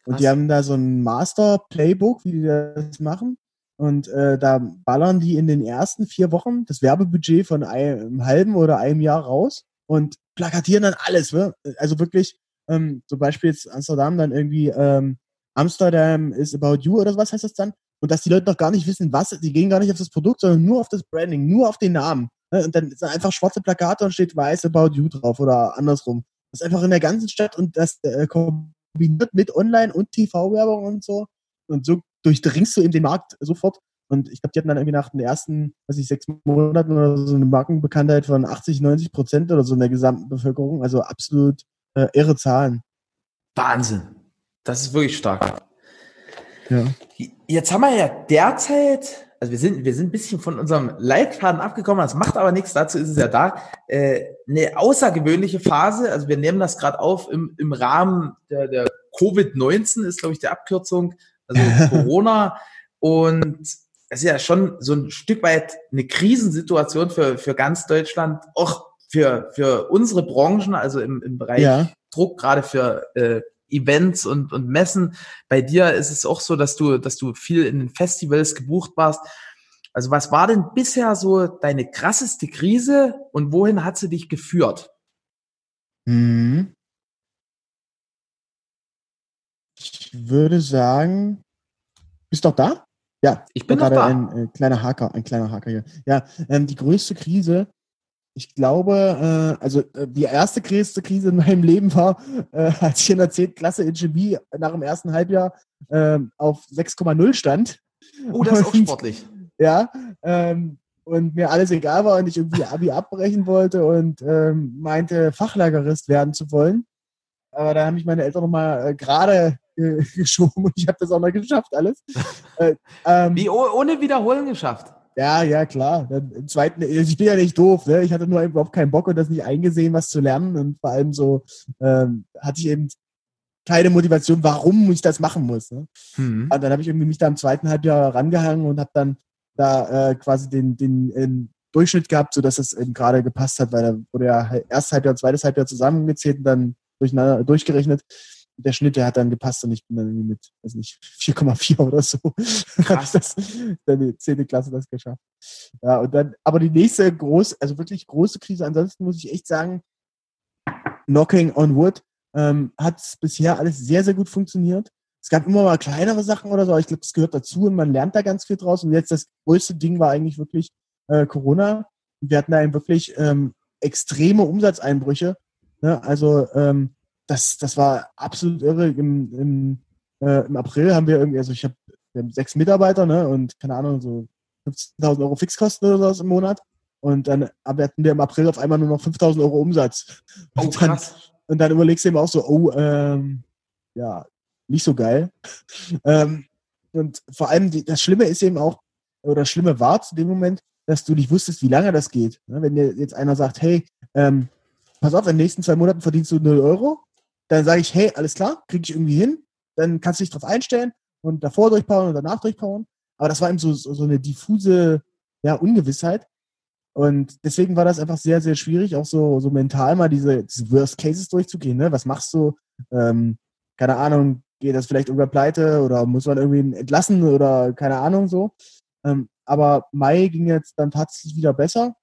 Und die Krass. haben da so ein Master-Playbook, wie die das machen. Und äh, da ballern die in den ersten vier Wochen das Werbebudget von einem halben oder einem Jahr raus und plakatieren dann alles. Ne? Also wirklich, ähm, zum Beispiel jetzt Amsterdam dann irgendwie ähm, Amsterdam is about you oder was heißt das dann? Und dass die Leute noch gar nicht wissen, was, die gehen gar nicht auf das Produkt, sondern nur auf das Branding, nur auf den Namen. Ne? Und dann sind einfach schwarze Plakate und steht weiß about you drauf oder andersrum. Das ist einfach in der ganzen Stadt und das äh, kombiniert mit Online- und TV-Werbung und so. Und so durchdringst du eben den Markt sofort. Und ich glaube, die hatten dann irgendwie nach den ersten, weiß ich, sechs Monaten oder so eine Markenbekanntheit von 80, 90 Prozent oder so in der gesamten Bevölkerung. Also absolut äh, irre Zahlen. Wahnsinn. Das ist wirklich stark. Ja. Jetzt haben wir ja derzeit, also wir sind, wir sind ein bisschen von unserem Leitfaden abgekommen, das macht aber nichts, dazu ist es ja da, äh, eine außergewöhnliche Phase, also wir nehmen das gerade auf im, im Rahmen der, der Covid-19, ist glaube ich die Abkürzung, also Corona und ist ja schon so ein Stück weit eine Krisensituation für, für ganz Deutschland, auch für, für unsere Branchen, also im, im Bereich Ja. Druck, gerade für äh, Events und, und Messen. Bei dir ist es auch so, dass du, dass du viel in den Festivals gebucht warst. Also was war denn bisher so deine krasseste Krise und wohin hat sie dich geführt? Mhm. Ich würde sagen, bist du doch da? Ja, Ich bin gerade ein äh, kleiner Haker, ein kleiner Haker hier. Ja, ähm, die größte Krise, ich glaube, äh, also äh, die erste größte Krise in meinem Leben war, äh, als ich in der 10. Klasse in Chemie nach dem ersten Halbjahr ähm, auf 6,0 stand. Oh, das ist auch Und- sportlich. ja, ähm, und mir alles egal war und ich irgendwie Abi abbrechen wollte und ähm, meinte, Fachlagerist werden zu wollen. Aber da haben mich meine Eltern nochmal äh, gerade äh, geschoben und ich habe das auch noch geschafft, alles. äh, ähm, Wie oh, ohne Wiederholen geschafft. ja, ja, klar. Dann Im zweiten, ich bin ja nicht doof, ne? Ich hatte nur überhaupt keinen Bock und das nicht eingesehen, was zu lernen. Und vor allem so ähm, hatte ich eben keine Motivation, warum ich das machen muss. Ne? Hm. Und dann habe ich irgendwie mich da im zweiten Halbjahr rangehangen und habe dann da äh, quasi den, den äh, Durchschnitt gehabt, sodass es eben gerade gepasst hat, weil da wurde ja erstes Halbjahr und zweites Halbjahr zusammengezählt und dann durcheinander, durchgerechnet. Der Schnitt, der hat dann gepasst und ich bin dann irgendwie mit, weiß nicht, 4,4 oder so. Krass. das, dann die 10. Klasse das geschafft. Ja, und dann, aber die nächste große, also wirklich große Krise, ansonsten muss ich echt sagen, Knocking on Wood, ähm, hat bisher alles sehr, sehr gut funktioniert. Es gab immer mal kleinere Sachen oder so, aber ich glaube, es gehört dazu und man lernt da ganz viel draus. Und jetzt das größte Ding war eigentlich wirklich äh, Corona. Wir hatten da eben wirklich ähm, extreme Umsatzeinbrüche. Ne? Also ähm, das, das war absolut irre. Im, im, äh, Im April haben wir irgendwie, also ich habe sechs Mitarbeiter ne? und keine Ahnung, so 15.000 Euro Fixkosten oder sowas im Monat. Und dann hatten wir im April auf einmal nur noch 5.000 Euro Umsatz. Oh, Und dann, krass. und dann überlegst du eben auch so, oh, ähm, ja, nicht so geil. ähm, und vor allem, die, das Schlimme ist eben auch, oder das Schlimme war zu dem Moment, dass du nicht wusstest, wie lange das geht. Ne? Wenn dir jetzt einer sagt, hey, ähm, pass auf, in den nächsten zwei Monaten verdienst du 0 Euro, dann sage ich, hey, alles klar, kriege ich irgendwie hin, dann kannst du dich drauf einstellen und davor durchpowern und danach durchpowern. Aber das war eben so, so, eine diffuse ja, Ungewissheit. Und deswegen war das einfach sehr, sehr schwierig, auch so, so mental mal diese, diese Worst Cases durchzugehen. Ne? Was machst du? Ähm, keine Ahnung, geht das vielleicht irgendwer pleite oder muss man irgendwie entlassen oder keine Ahnung so. Ähm, aber Mai ging jetzt dann tatsächlich wieder besser.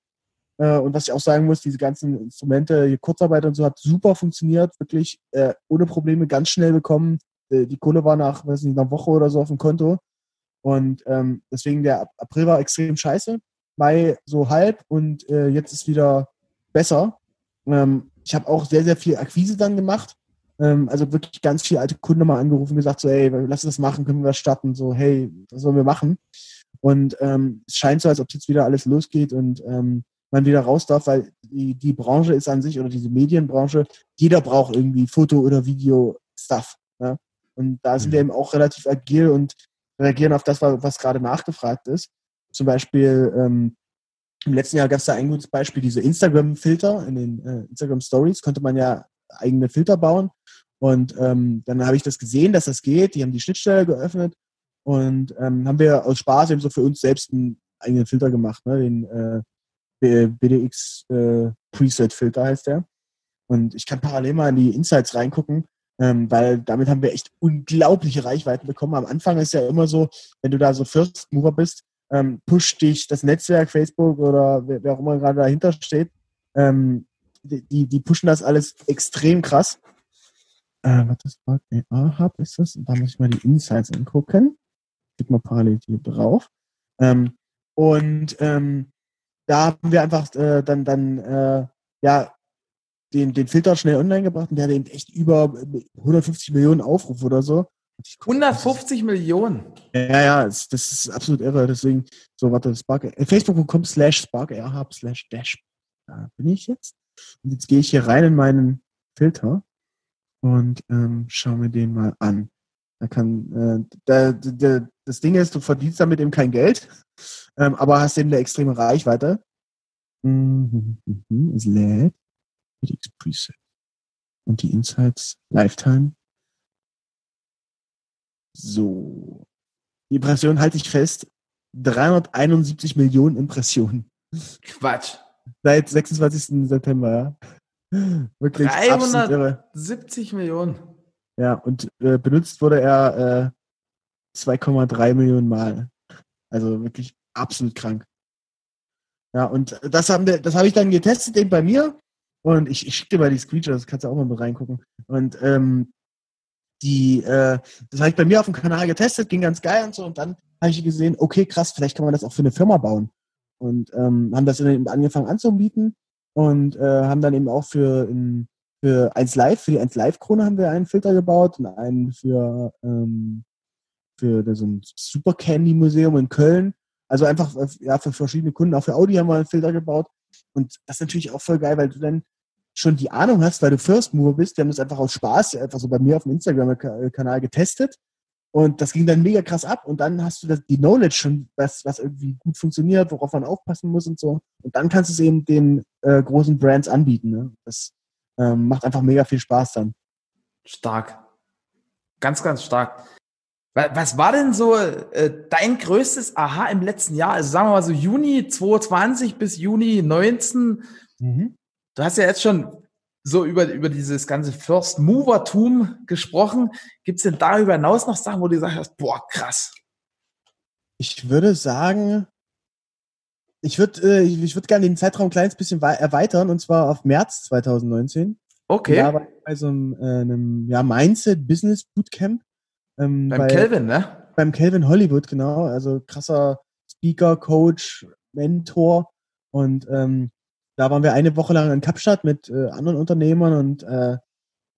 Äh, und was ich auch sagen muss, diese ganzen Instrumente, Kurzarbeit und so hat super funktioniert, wirklich äh, ohne Probleme ganz schnell bekommen. Äh, die Kohle war nach, weiß nicht, einer Woche oder so auf dem Konto. Und ähm, deswegen der Ap- April war extrem scheiße. Mai so halb und äh, jetzt ist wieder besser. Ähm, ich habe auch sehr, sehr viel Akquise dann gemacht. Ähm, also wirklich ganz viele alte Kunden mal angerufen, gesagt so, hey, lass uns das machen, können wir starten? So, hey, was sollen wir machen? Und ähm, es scheint so, als ob jetzt wieder alles losgeht und ähm, man wieder raus darf, weil die, die Branche ist an sich oder diese Medienbranche, jeder braucht irgendwie Foto- oder Video-Stuff. Ja? Und da sind mhm. wir eben auch relativ agil und reagieren auf das, was gerade nachgefragt ist. Zum Beispiel ähm, im letzten Jahr gab es da ein gutes Beispiel, diese Instagram-Filter in den äh, Instagram-Stories konnte man ja eigene Filter bauen. Und ähm, dann habe ich das gesehen, dass das geht. Die haben die Schnittstelle geöffnet und ähm, haben wir aus Spaß eben so für uns selbst einen eigenen Filter gemacht, ne? den äh, BDX äh, Preset Filter heißt der. Und ich kann parallel mal in die Insights reingucken, ähm, weil damit haben wir echt unglaubliche Reichweiten bekommen. Am Anfang ist ja immer so, wenn du da so First Mover bist, ähm, pusht dich das Netzwerk, Facebook oder wer, wer auch immer gerade dahinter steht, ähm, die, die pushen das alles extrem krass. Äh, was das war, AHub ist das? da muss ich mal die Insights angucken. Klick mal parallel hier drauf. Ähm, und ähm, da haben wir einfach äh, dann, dann äh, ja, den, den Filter schnell online gebracht und der hat eben echt über 150 Millionen Aufrufe oder so. 150 Millionen? Ja, ja, das, das, ist absolut irre. Deswegen, so, warte, Spark, äh, facebook.com slash sparkairhub slash dash. Da bin ich jetzt. Und jetzt gehe ich hier rein in meinen Filter und ähm, schaue mir den mal an. Da kann, äh, da, da, das Ding ist, du verdienst damit eben kein Geld, ähm, aber hast eben eine extreme Reichweite. Mhm, es lädt. FedEx Preset. Und die Insights Lifetime. So. Die Impression halte ich fest. 371 Millionen Impressionen. Quatsch. Seit 26. September, ja. Wirklich 370 Millionen. Ja, und äh, benutzt wurde er äh, 2,3 Millionen Mal. Also wirklich absolut krank. Ja, und das haben wir, das habe ich dann getestet eben bei mir. Und ich, ich schicke dir mal die Screenshots, kannst du auch mal reingucken. Und ähm, die, äh, das habe ich bei mir auf dem Kanal getestet, ging ganz geil und so. Und dann habe ich gesehen, okay, krass, vielleicht kann man das auch für eine Firma bauen. Und ähm, haben das eben angefangen anzubieten und äh, haben dann eben auch für, für 1 Live, für die 1 Live-Krone haben wir einen Filter gebaut und einen für, ähm, für so ein Super Candy Museum in Köln. Also einfach äh, ja, für verschiedene Kunden, auch für Audi haben wir einen Filter gebaut. Und das ist natürlich auch voll geil, weil du dann schon die Ahnung hast, weil du First Mover bist. Wir haben das einfach aus Spaß, einfach so bei mir auf dem Instagram-Kanal getestet. Und das ging dann mega krass ab. Und dann hast du das, die Knowledge schon, was, was irgendwie gut funktioniert, worauf man aufpassen muss und so. Und dann kannst du es eben den äh, großen Brands anbieten. Ne? Das ähm, macht einfach mega viel Spaß dann. Stark. Ganz, ganz stark. Was war denn so äh, dein größtes Aha im letzten Jahr? Also sagen wir mal so Juni 2020 bis Juni 19. Mhm. Du hast ja jetzt schon so über, über dieses ganze First Movertum gesprochen. Gibt es denn darüber hinaus noch Sachen, wo du gesagt hast, boah, krass? Ich würde sagen, ich würde äh, ich würd gerne den Zeitraum ein kleines bisschen erweitern und zwar auf März 2019. Okay. Da war ich bei so einem, äh, einem ja, Mindset Business Bootcamp ähm, beim Kelvin, ne? Beim Kelvin Hollywood, genau. Also krasser Speaker, Coach, Mentor. Und ähm, da waren wir eine Woche lang in Kapstadt mit äh, anderen Unternehmern und äh,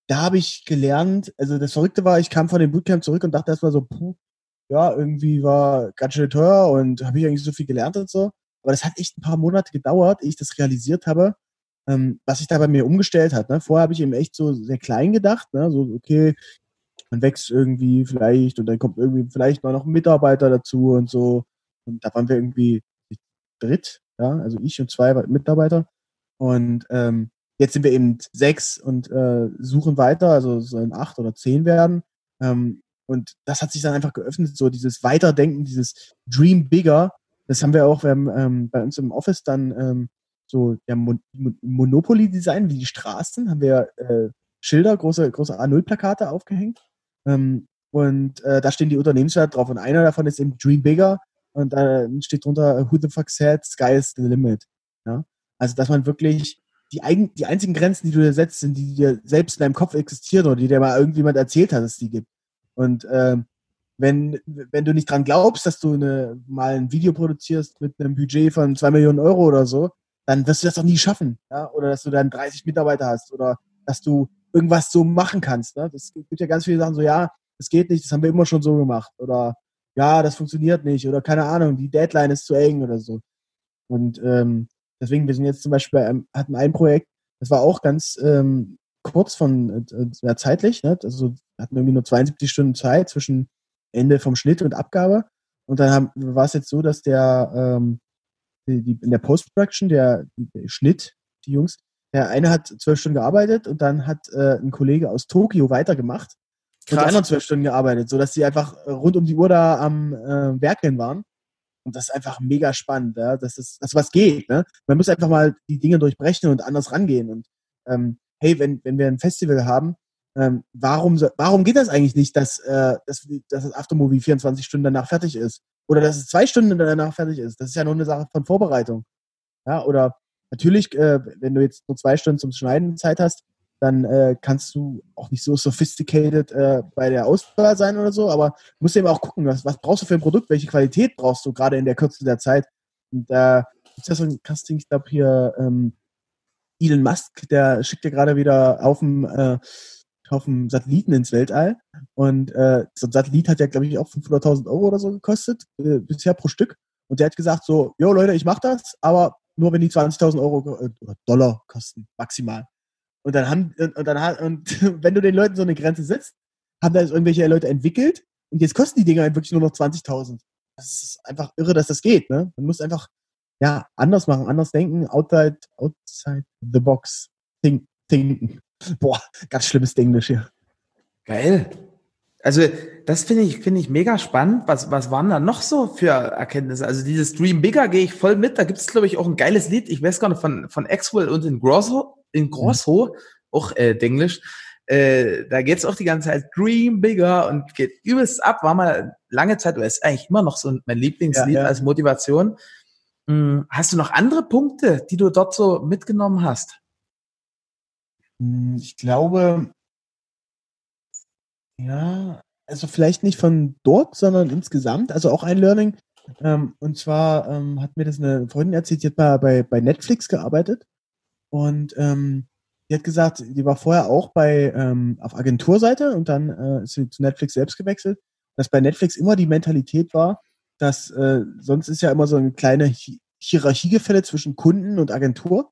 da habe ich gelernt, also das Verrückte war, ich kam von dem Bootcamp zurück und dachte erstmal so, puh, ja, irgendwie war ganz schön teuer und habe ich eigentlich so viel gelernt und so. Aber das hat echt ein paar Monate gedauert, ehe ich das realisiert habe, ähm, was sich da bei mir umgestellt hat. Ne? Vorher habe ich eben echt so sehr klein gedacht, ne? so, okay, man wächst irgendwie vielleicht und dann kommt irgendwie vielleicht mal noch ein Mitarbeiter dazu und so. Und da waren wir irgendwie dritt, ja, also ich und zwei Mitarbeiter. Und ähm, jetzt sind wir eben sechs und äh, suchen weiter, also sollen acht oder zehn werden. Ähm, und das hat sich dann einfach geöffnet, so dieses Weiterdenken, dieses Dream Bigger. Das haben wir auch, wir haben ähm, bei uns im Office dann ähm, so ja, Mon Monopoly-Design, wie die Straßen, haben wir äh, Schilder, große, große A0-Plakate aufgehängt. Ähm, und äh, da stehen die Unternehmenswerte drauf. Und einer davon ist eben Dream Bigger. Und da steht drunter, Who the fuck said, Sky is the limit. Ja? Also, dass man wirklich die, eigen, die einzigen Grenzen, die du dir setzt, sind die, die dir selbst in deinem Kopf existieren oder die dir mal irgendjemand erzählt hat, dass es die gibt. Und äh, wenn, wenn du nicht dran glaubst, dass du eine, mal ein Video produzierst mit einem Budget von zwei Millionen Euro oder so, dann wirst du das auch nie schaffen. Ja? Oder dass du dann 30 Mitarbeiter hast oder dass du irgendwas so machen kannst. Ne? Das gibt ja ganz viele Sachen so, ja, das geht nicht, das haben wir immer schon so gemacht. Oder ja, das funktioniert nicht. Oder keine Ahnung, die Deadline ist zu eng oder so. Und ähm, deswegen, wir sind jetzt zum Beispiel, ähm, hatten ein Projekt, das war auch ganz ähm, kurz von äh, ja, zeitlich, ne? also hatten irgendwie nur 72 Stunden Zeit zwischen Ende vom Schnitt und Abgabe. Und dann war es jetzt so, dass der ähm, die, die, in der Post-Production, der, der, Schnitt, die Jungs, der eine hat zwölf Stunden gearbeitet und dann hat äh, ein Kollege aus Tokio weitergemacht Krass. und die anderen zwölf Stunden gearbeitet, sodass sie einfach rund um die Uhr da am äh, Werkeln waren. Und das ist einfach mega spannend, ja? dass das, dass was geht. Ne? Man muss einfach mal die Dinge durchbrechen und anders rangehen. Und ähm, hey, wenn, wenn wir ein Festival haben, ähm, warum, warum geht das eigentlich nicht, dass, äh, dass, dass das Aftermovie 24 Stunden danach fertig ist? Oder dass es zwei Stunden danach fertig ist? Das ist ja nur eine Sache von Vorbereitung. Ja, oder natürlich, äh, wenn du jetzt nur zwei Stunden zum Schneiden Zeit hast, dann äh, kannst du auch nicht so sophisticated äh, bei der Auswahl sein oder so, aber musst eben auch gucken, was, was brauchst du für ein Produkt, welche Qualität brauchst du gerade in der Kürze der Zeit. Und da äh, gibt es ja so ein Casting, ich glaube hier ähm, Elon Musk, der schickt ja gerade wieder auf dem äh, auf Satelliten ins Weltall. Und äh, so ein Satellit hat ja, glaube ich, auch 500.000 Euro oder so gekostet, äh, bisher pro Stück. Und der hat gesagt so, jo Leute, ich mache das, aber nur wenn die 20.000 Euro äh, oder Dollar kosten, maximal. Und dann haben, und dann und wenn du den Leuten so eine Grenze setzt, haben da jetzt irgendwelche Leute entwickelt und jetzt kosten die Dinger halt wirklich nur noch 20.000. Das ist einfach irre, dass das geht, ne? Man muss einfach, ja, anders machen, anders denken, outside, outside the box think, thinken. Boah, ganz schlimmes Englisch hier. Geil. Also das finde ich, finde ich mega spannend. Was, was waren da noch so für Erkenntnisse? Also dieses Dream Bigger gehe ich voll mit. Da gibt es, glaube ich, auch ein geiles Lied. Ich weiß gar nicht, von, von Axwell und in Grosso, in Grosso, mhm. auch äh, Englisch. Äh, da geht es auch die ganze Zeit Dream Bigger und geht übelst ab. War mal lange Zeit, oder ist eigentlich immer noch so mein Lieblingslied ja, ja. als Motivation. Hm, hast du noch andere Punkte, die du dort so mitgenommen hast? Hm, ich glaube, ja, also vielleicht nicht von dort, sondern insgesamt. Also auch ein Learning. Ähm, und zwar ähm, hat mir das eine Freundin erzählt, die hat mal bei, bei Netflix gearbeitet. Und ähm, die hat gesagt, die war vorher auch bei ähm, auf Agenturseite und dann äh, ist sie zu Netflix selbst gewechselt. Dass bei Netflix immer die Mentalität war, dass äh, sonst ist ja immer so eine kleine Hi Hierarchiegefälle zwischen Kunden und Agentur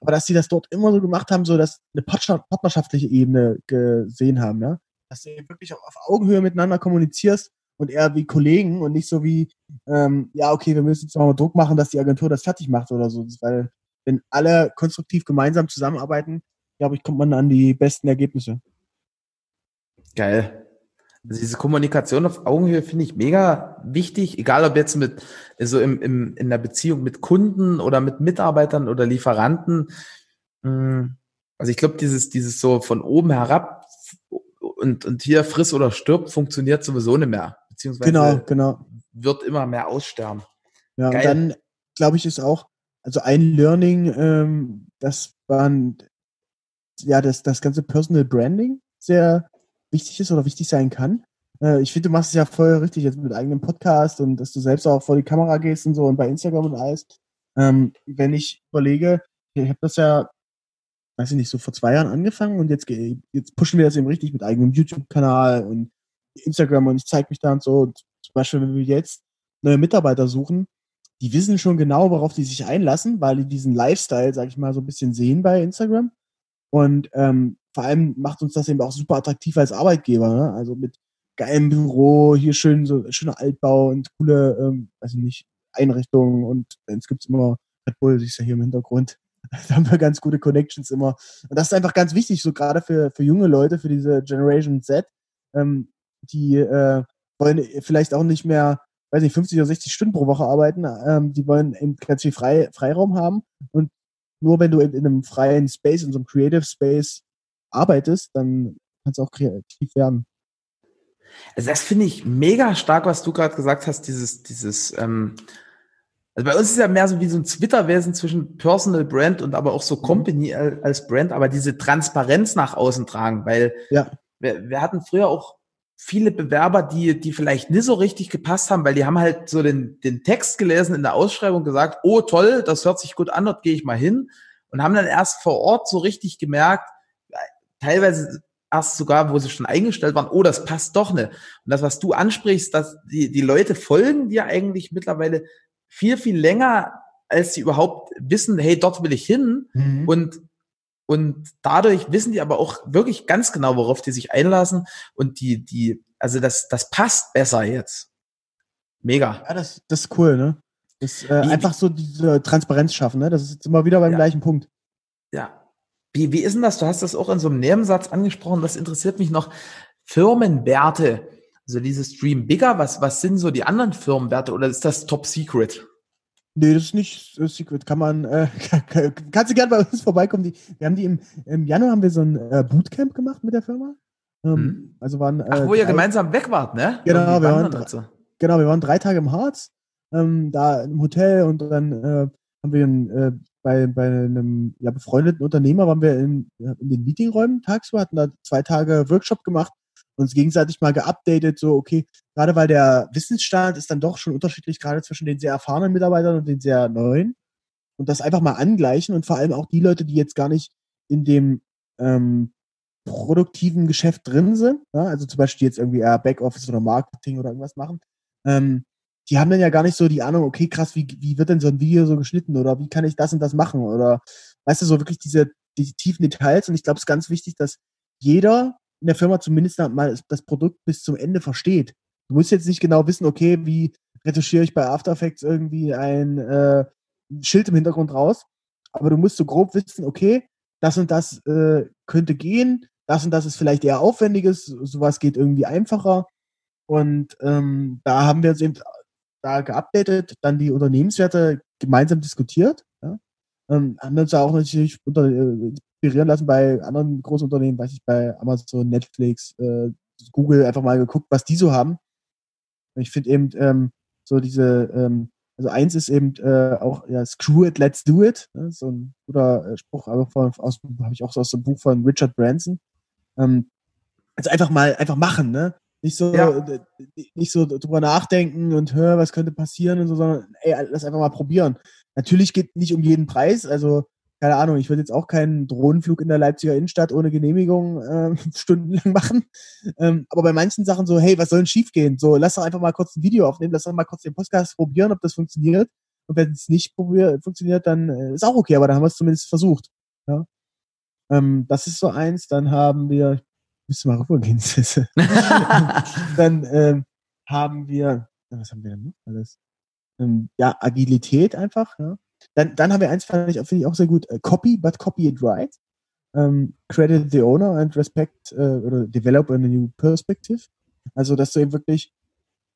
aber dass sie das dort immer so gemacht haben, so dass eine partnerschaftliche Ebene gesehen haben, ja. Dass du wirklich auch auf Augenhöhe miteinander kommunizierst und eher wie Kollegen und nicht so wie, ähm, ja, okay, wir müssen jetzt mal Druck machen, dass die Agentur das fertig macht oder so. Weil wenn alle konstruktiv gemeinsam zusammenarbeiten, glaube ich, kommt man an die besten Ergebnisse. Geil. Also diese Kommunikation auf Augenhöhe finde ich mega wichtig, egal ob jetzt mit, also im, im, in der Beziehung mit Kunden oder mit Mitarbeitern oder Lieferanten. Hm, also ich glaube, dieses, dieses so von oben herab und, und hier friss oder stirb funktioniert sowieso nicht mehr. Beziehungsweise genau, genau. wird immer mehr aussterben. Ja, Geil. und dann glaube ich, ist auch, also ein Learning, ähm, das waren ja das, das ganze Personal Branding sehr wichtig ist oder wichtig sein kann. Äh, ich finde, du machst es ja voll richtig jetzt mit eigenem Podcast und dass du selbst auch vor die Kamera gehst und so und bei Instagram und alles. Ähm, wenn ich überlege, ich habe das ja, weiß ich nicht, so vor zwei Jahren angefangen und jetzt, jetzt pushen wir das eben richtig mit eigenem YouTube-Kanal und Instagram und ich zeige mich da und so. Und zum Beispiel, wenn wir jetzt neue Mitarbeiter suchen, die wissen schon genau, worauf die sich einlassen, weil die diesen Lifestyle, sag ich mal, so ein bisschen sehen bei Instagram. Und ähm, vor allem macht uns das eben auch super attraktiv als Arbeitgeber. Ne? Also mit geilem Büro, hier schön so schöner Altbau und coole, ähm, weiß ich nicht, Einrichtungen und es gibt immer Red Bull, siehst ja hier im Hintergrund. Da haben wir ganz gute Connections immer. Und das ist einfach ganz wichtig, so gerade für, für junge Leute, für diese Generation Z, ähm, die äh, wollen vielleicht auch nicht mehr, weiß nicht, 50 oder 60 Stunden pro Woche arbeiten. Ähm, die wollen eben ganz viel Frei, Freiraum haben. Und nur wenn du in, in einem freien Space, in so einem Creative Space arbeitest, dann kannst du auch kreativ werden. Also das finde ich mega stark, was du gerade gesagt hast, dieses, dieses, ähm, also bei uns ist ja mehr so wie so ein Twitter-Wesen zwischen Personal Brand und aber auch so mhm. Company mhm. als Brand, aber diese Transparenz nach außen tragen, weil ja. wir, wir hatten früher auch viele Bewerber, die, die vielleicht nicht so richtig gepasst haben, weil die haben halt so den, den Text gelesen in der Ausschreibung gesagt, oh toll, das hört sich gut an, dort gehe ich mal hin und haben dann erst vor Ort so richtig gemerkt, teilweise erst sogar, wo sie schon eingestellt waren, oh, das passt doch nicht. Und das, was du ansprichst, dass die, die Leute folgen dir eigentlich mittlerweile viel, viel länger, als sie überhaupt wissen, hey, dort will ich hin. Mhm. Und, und dadurch wissen die aber auch wirklich ganz genau, worauf die sich einlassen. Und die, die, also das, das passt besser jetzt. Mega. Ja, das, das ist cool, ne? Das, äh, einfach so diese Transparenz schaffen, ne? Das ist jetzt immer wieder beim ja. gleichen Punkt. Ja, wie, wie ist denn das? Du hast das auch in so einem Nebensatz angesprochen. Das interessiert mich noch. Firmenwerte. Also dieses Stream Bigger, was, was sind so die anderen Firmenwerte oder ist das Top Secret? Nee, das ist nicht äh, Secret. Kann man, äh, kannst du gerne bei uns vorbeikommen. Die, wir haben die im, im Januar haben wir so ein äh, Bootcamp gemacht mit der Firma. Ähm, hm. Also waren, äh, Ach, wo ihr gemeinsam weg wart, ne? Genau, wir waren, dazu. genau, wir waren drei Tage im Harz, ähm, da im Hotel und dann äh, haben wir ein äh, bei, bei einem ja, befreundeten Unternehmer waren wir in, in den Meetingräumen tagsüber, hatten da zwei Tage Workshop gemacht, uns gegenseitig mal geupdatet, so, okay, gerade weil der Wissensstand ist dann doch schon unterschiedlich, gerade zwischen den sehr erfahrenen Mitarbeitern und den sehr neuen. Und das einfach mal angleichen und vor allem auch die Leute, die jetzt gar nicht in dem ähm, produktiven Geschäft drin sind, ja, also zum Beispiel jetzt irgendwie eher Backoffice oder Marketing oder irgendwas machen, ähm, die haben dann ja gar nicht so die Ahnung, okay, krass, wie, wie wird denn so ein Video so geschnitten oder wie kann ich das und das machen oder weißt du, so wirklich diese die tiefen Details und ich glaube, es ist ganz wichtig, dass jeder in der Firma zumindest mal das Produkt bis zum Ende versteht. Du musst jetzt nicht genau wissen, okay, wie retuschiere ich bei After Effects irgendwie ein äh, Schild im Hintergrund raus, aber du musst so grob wissen, okay, das und das äh, könnte gehen, das und das ist vielleicht eher aufwendiges, sowas geht irgendwie einfacher. Und ähm, da haben wir uns eben da geupdatet, dann die Unternehmenswerte gemeinsam diskutiert. Ja? Ähm, haben uns auch natürlich unter, äh, inspirieren lassen bei anderen großen Unternehmen, weiß ich, bei Amazon, Netflix, äh, Google, einfach mal geguckt, was die so haben. Ich finde eben ähm, so diese, ähm, also eins ist eben äh, auch, ja, screw it, let's do it. Ne? So ein guter äh, Spruch, aber von, aus, habe ich auch so aus dem Buch von Richard Branson. Ähm, also einfach mal, einfach machen, ne? Nicht so, ja. nicht so drüber nachdenken und hör, was könnte passieren und so, sondern ey, lass einfach mal probieren. Natürlich geht nicht um jeden Preis, also keine Ahnung, ich würde jetzt auch keinen Drohnenflug in der Leipziger Innenstadt ohne Genehmigung äh, stundenlang machen. Ähm, aber bei manchen Sachen so, hey, was soll denn schief gehen? So, lass doch einfach mal kurz ein Video aufnehmen, lass doch mal kurz den Podcast probieren, ob das funktioniert. Und wenn es nicht funktioniert, dann äh, ist auch okay, aber dann haben wir es zumindest versucht. Ja? Ähm, das ist so eins. Dann haben wir, müssen wir mal rübergehen. dann ähm, haben wir, was haben wir denn noch alles? Ähm, ja, Agilität einfach. Ja. Dann, dann haben wir eins, fand ich, finde ich auch sehr gut, uh, Copy, but copy it right. Um, ähm, credit the owner and respect uh, oder develop a new perspective. Also, dass du eben wirklich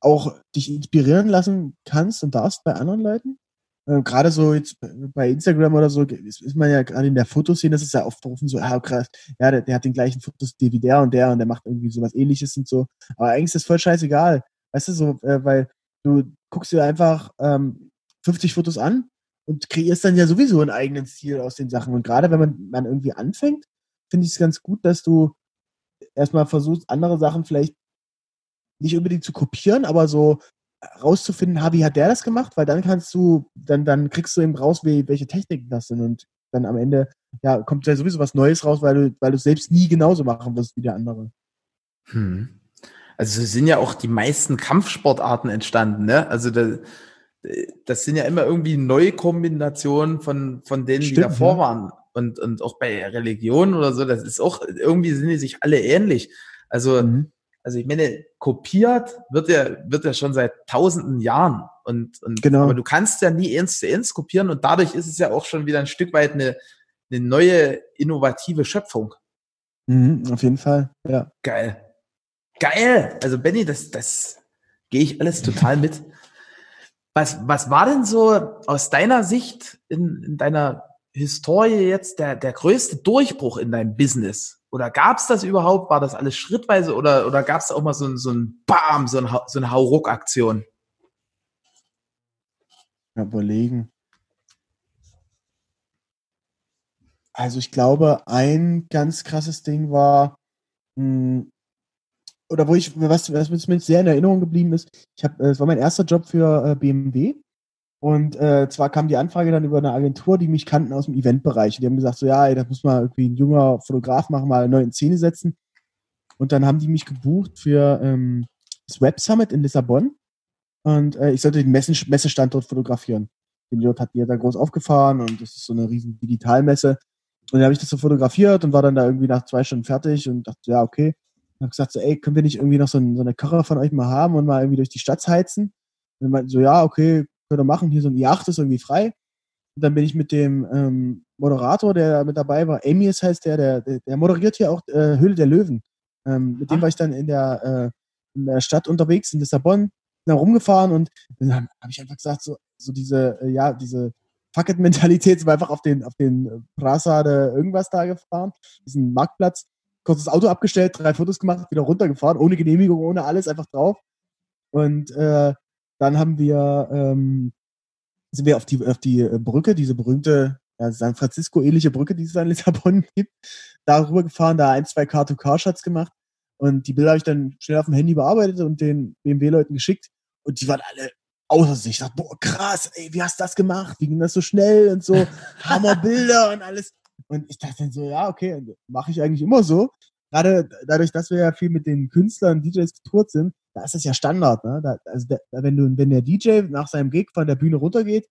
auch dich inspirieren lassen kannst und darfst bei anderen Leuten. Äh, gerade so jetzt bei Instagram oder so ist, ist man ja gerade in der Fotoszene, das ist ja oft berufen so, ah krass, ja, der, der hat den gleichen Fotos wie der und der und der macht irgendwie sowas ähnliches und so. Aber eigentlich ist das voll scheißegal. Weißt du, so, äh, weil du guckst dir einfach ähm, 50 Fotos an und kreierst dann ja sowieso einen eigenen Stil aus den Sachen. Und gerade wenn man, man irgendwie anfängt, finde ich es ganz gut, dass du erstmal versuchst, andere Sachen vielleicht nicht unbedingt zu kopieren, aber so rauszufinden, wie hat der das gemacht, weil dann kannst du, dann, dann kriegst du eben raus, wie, welche Techniken das sind und dann am Ende, ja, kommt ja sowieso was Neues raus, weil du, weil du selbst nie genauso machen wirst wie der andere. Hm. Also sind ja auch die meisten Kampfsportarten entstanden, ne? Also da, das sind ja immer irgendwie neue Kombinationen von, von denen, Stimmt, die davor ja. waren. Und, und auch bei Religion oder so, das ist auch, irgendwie sind die sich alle ähnlich. Also mhm also ich meine, kopiert wird ja, wird ja schon seit tausenden Jahren. Und, und genau. aber du kannst ja nie eins zu eins kopieren und dadurch ist es ja auch schon wieder ein Stück weit eine, eine neue, innovative Schöpfung. Mhm, auf jeden Fall, ja. Geil. Geil! Also Benny, das, das gehe ich alles total mit. Was, was war denn so aus deiner Sicht in, in deiner Historie jetzt der, der größte Durchbruch in deinem Business? Oder gab es das überhaupt? War das alles schrittweise oder, oder gab es auch mal so, ein so ein Bam, so, ein, so eine Hauruck-Aktion? Überlegen. Also ich glaube, ein ganz krasses Ding war, hm, oder wo ich, was, was mir sehr in Erinnerung geblieben ist, ich habe, es war mein erster Job für äh, BMW Und äh, zwar kam die Anfrage dann über eine Agentur, die mich kannten aus dem Eventbereich. Die haben gesagt, so ja, ey, da muss mal irgendwie ein junger Fotograf machen, mal neu in Szene setzen. Und dann haben die mich gebucht für ähm, das Web Summit in Lissabon. Und äh, ich sollte den Messen Messestandort fotografieren. Den Jod hat die da groß aufgefahren und das ist so eine riesen Digitalmesse. Und dann habe ich das so fotografiert und war dann da irgendwie nach zwei Stunden fertig und dachte, ja, okay. Und habe gesagt, so, ey, können wir nicht irgendwie noch so, ein, so eine Karre von euch mal haben und mal irgendwie durch die Stadt heizen? Und dann meinten so, ja, okay, könnt ihr machen. Hier so ein i8 ist irgendwie frei. Und dann bin ich mit dem ähm, Moderator, der mit dabei war, Amius heißt der, der, der moderiert hier auch äh, Höhle der Löwen. Ähm, mit dem war ich dann in der, äh, in der Stadt unterwegs, in Lissabon, da rumgefahren und dann habe hab ich einfach gesagt, so, so diese, äh, ja, diese Fuck it-Mentalität, sind wir einfach auf den, auf den Praça de irgendwas da gefahren, diesen Marktplatz, kurz das Auto abgestellt, drei Fotos gemacht, wieder runtergefahren, ohne Genehmigung, ohne alles, einfach drauf. Und äh, dann haben wir, ähm, sind wir auf die, auf die Brücke, diese berühmte ja, San Francisco-ähnliche Brücke, die es in Lissabon gibt, darüber gefahren, da ein, zwei Car-to-Car-Shots gemacht. Und die Bilder habe ich dann schnell auf dem Handy bearbeitet und den BMW-Leuten geschickt. Und die waren alle außer sich. Ich dachte, boah, krass, ey, wie hast du das gemacht? Wie ging das so schnell und so? Hammerbilder und alles. Und ich dachte dann so, ja, okay, mache ich eigentlich immer so. Gerade dadurch, dass wir ja viel mit den Künstlern, DJs getourt sind, da ist das ja Standard. Ne? Da, also da, wenn, du, wenn der DJ nach seinem Gig von der Bühne runtergeht,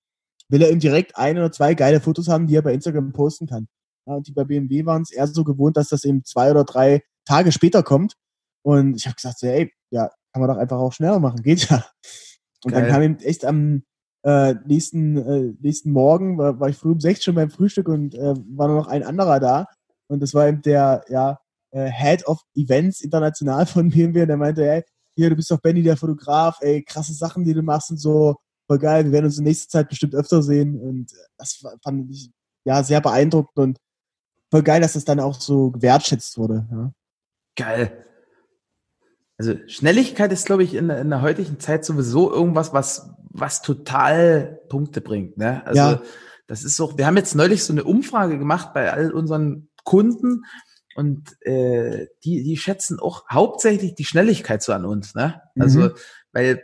will er ihm direkt ein oder zwei geile Fotos haben, die er bei Instagram posten kann. Ja, und die bei BMW waren es eher so gewohnt, dass das eben zwei oder drei Tage später kommt. Und ich habe gesagt, so, ey, ja, kann man doch einfach auch schneller machen, geht ja. Und Geil. dann kam eben echt am äh, nächsten, äh, nächsten Morgen, war, war ich früh um sechs schon beim Frühstück und äh, war nur noch ein anderer da. Und das war eben der ja, äh, Head of Events international von BMW. Und der meinte, ey, hier, du bist doch Benny, der Fotograf, ey, krasse Sachen, die du machst und so, voll geil, wir werden uns in nächster Zeit bestimmt öfter sehen. Und das fand ich ja sehr beeindruckend und voll geil, dass das dann auch so gewertschätzt wurde. Ja. Geil. Also Schnelligkeit ist, glaube ich, in, in, der heutigen Zeit sowieso irgendwas, was, was total Punkte bringt. Ne? Also ja. das ist so, wir haben jetzt neulich so eine Umfrage gemacht bei all unseren Kunden und äh, die, die schätzen auch hauptsächlich die Schnelligkeit so an uns. Ne? Also, mhm. weil,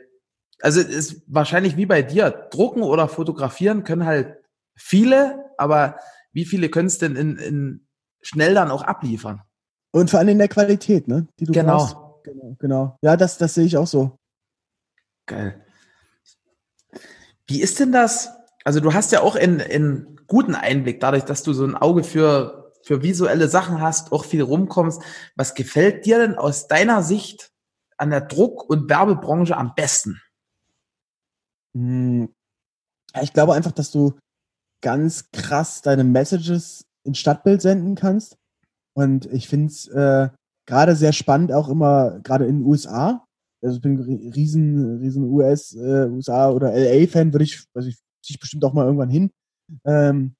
also ist wahrscheinlich wie bei dir, drucken oder fotografieren können halt viele, aber wie viele können es denn in, in schnell dann auch abliefern? Und vor allem in der Qualität, ne? Die du genau. Brauchst. Genau, genau. Ja, das, das sehe ich auch so. Geil. Wie ist denn das? Also du hast ja auch einen guten Einblick, dadurch, dass du so ein Auge für, für visuelle Sachen hast, auch viel rumkommst. Was gefällt dir denn aus deiner Sicht an der Druck- und Werbebranche am besten? Hm. Ich glaube einfach, dass du ganz krass deine Messages ins Stadtbild senden kannst. Und ich finde es äh, gerade sehr spannend, auch immer, gerade in den USA. Also ich bin riesen, riesen US, äh, USA oder LA-Fan, würde ich, also ich ziehe bestimmt auch mal irgendwann hin. Ähm,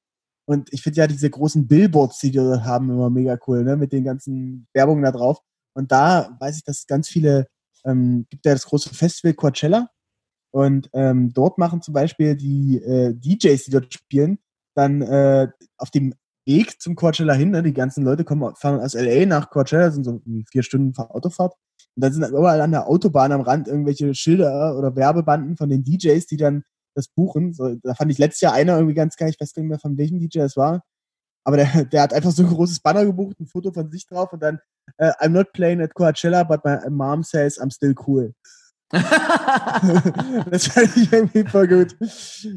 und ich finde ja diese großen Billboards, die die da haben, immer mega cool, ne? Mit den ganzen Werbungen da drauf. Und da weiß ich, dass ganz viele, ähm, gibt ja das große Festival Coachella. Und ähm, dort machen zum Beispiel die äh, DJs, die dort spielen, dann äh, auf dem Weg zum Coachella hin. Ne? Die ganzen Leute kommen, fahren aus LA nach Coachella, sind so vier Stunden Autofahrt. Und dann sind überall an der Autobahn am Rand irgendwelche Schilder oder Werbebanden von den DJs, die dann das buchen. So, da fand ich letztes Jahr einer irgendwie ganz geil, ich weiß gar nicht mehr, von welchem DJ es war. Aber der, der hat einfach so ein großes Banner gebucht, ein Foto von sich drauf und dann uh, I'm not playing at Coachella, but my mom says I'm still cool. das fand ich irgendwie voll gut.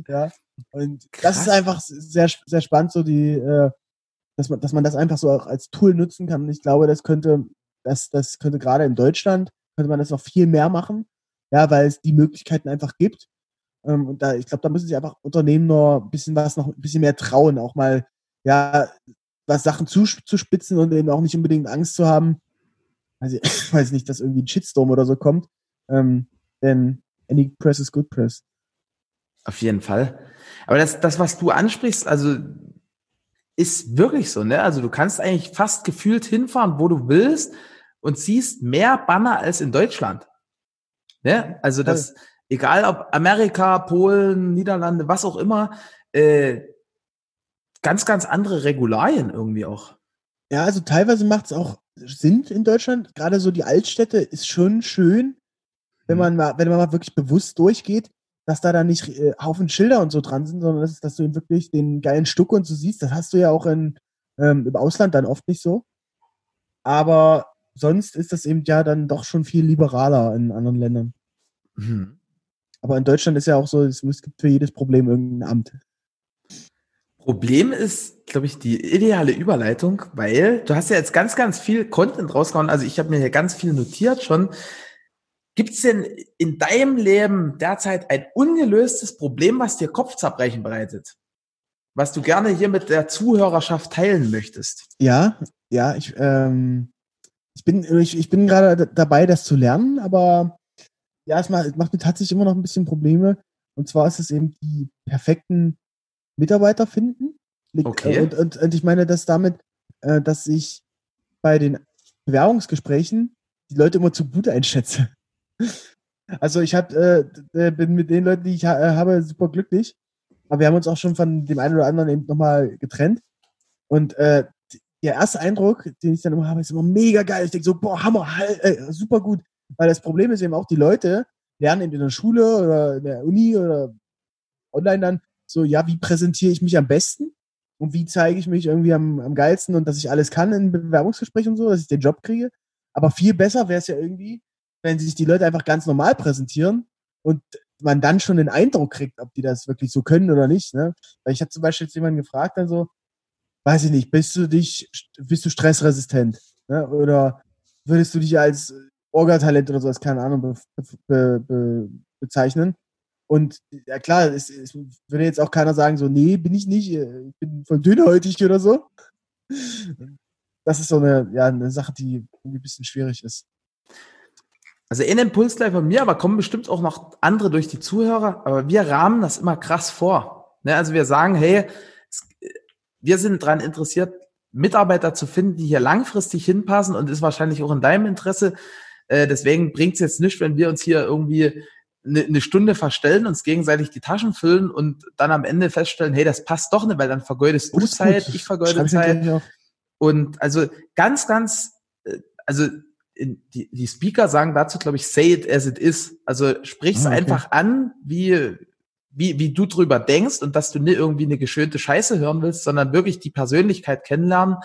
Ja. Und Krass. das ist einfach sehr, sehr spannend, so die, äh, dass man, dass man das einfach so auch als Tool nutzen kann. Und ich glaube, das könnte, das, das könnte gerade in Deutschland, könnte man das noch viel mehr machen, ja, weil es die Möglichkeiten einfach gibt. Ähm, und da, ich glaube, da müssen sich einfach Unternehmen noch ein bisschen was, noch ein bisschen mehr trauen, auch mal, ja, was Sachen zuzuspitzen und eben auch nicht unbedingt Angst zu haben. Also, ich weiß nicht, dass irgendwie ein Shitstorm oder so kommt. Ähm, denn any press is good press. Auf jeden Fall. Aber das, das, was du ansprichst, also ist wirklich so, ne? Also du kannst eigentlich fast gefühlt hinfahren, wo du willst und siehst mehr Banner als in Deutschland. Ne? Also das, egal ob Amerika, Polen, Niederlande, was auch immer, äh, ganz, ganz andere Regularien irgendwie auch. Ja, also teilweise macht es auch Sinn in Deutschland. Gerade so die Altstädte ist schon schön, wenn mhm. man mal, wenn man mal wirklich bewusst durchgeht. Dass da dann nicht äh, Haufen Schilder und so dran sind, sondern dass, dass du eben wirklich den geilen Stuck und so siehst. Das hast du ja auch in, ähm, im Ausland dann oft nicht so. Aber sonst ist das eben ja dann doch schon viel liberaler in anderen Ländern. Mhm. Aber in Deutschland ist ja auch so, es gibt für jedes Problem irgendein Amt. Problem ist, glaube ich, die ideale Überleitung, weil du hast ja jetzt ganz, ganz viel Content rausgehauen. Also ich habe mir hier ganz viel notiert schon. Gibt es denn in deinem Leben derzeit ein ungelöstes Problem, was dir Kopfzerbrechen bereitet? Was du gerne hier mit der Zuhörerschaft teilen möchtest? Ja, ja, ich, ähm, ich bin, ich, ich bin gerade dabei, das zu lernen, aber ja, es macht, macht mir tatsächlich immer noch ein bisschen Probleme. Und zwar ist es eben die perfekten Mitarbeiter finden. Okay. Und, und, und ich meine das damit, äh, dass ich bei den Bewerbungsgesprächen die Leute immer zu gut einschätze. Also ich hab, äh, äh, bin mit den Leuten, die ich ha äh, habe, super glücklich. Aber wir haben uns auch schon von dem einen oder anderen eben nochmal getrennt. Und äh, der erste Eindruck, den ich dann immer habe, ist immer mega geil. Ich denke so, boah, Hammer, äh, super gut. Weil das Problem ist eben auch, die Leute lernen eben in der Schule oder in der Uni oder online dann so, ja, wie präsentiere ich mich am besten? Und wie zeige ich mich irgendwie am, am geilsten und dass ich alles kann in Bewerbungsgesprächen und so, dass ich den Job kriege? Aber viel besser wäre es ja irgendwie, wenn sich die Leute einfach ganz normal präsentieren und man dann schon den Eindruck kriegt, ob die das wirklich so können oder nicht. Ne? Weil ich habe zum Beispiel jetzt jemanden gefragt, dann so, weiß ich nicht, bist du dich, bist du stressresistent? Ne? Oder würdest du dich als Orga-Talent oder sowas, keine Ahnung, be, be, be, bezeichnen? Und ja klar, es, es, würde jetzt auch keiner sagen, so, nee, bin ich nicht, ich bin voll dünnhäutig oder so. Das ist so eine, ja, eine Sache, die ein bisschen schwierig ist. Also ein Impuls gleich von mir, aber kommen bestimmt auch noch andere durch die Zuhörer. Aber wir rahmen das immer krass vor. Ne? Also wir sagen, hey, wir sind daran interessiert, Mitarbeiter zu finden, die hier langfristig hinpassen und ist wahrscheinlich auch in deinem Interesse. Äh, deswegen bringt es jetzt nicht, wenn wir uns hier irgendwie eine, eine Stunde verstellen, uns gegenseitig die Taschen füllen und dann am Ende feststellen, hey, das passt doch nicht, weil dann vergeudest du Zeit, ich vergeude Zeit. Und also ganz, ganz, äh, also die, die Speaker sagen dazu, glaube ich, say it as it is. Also sprich's ah, okay. einfach an, wie, wie, wie du drüber denkst und dass du nicht irgendwie eine geschönte Scheiße hören willst, sondern wirklich die Persönlichkeit kennenlernen.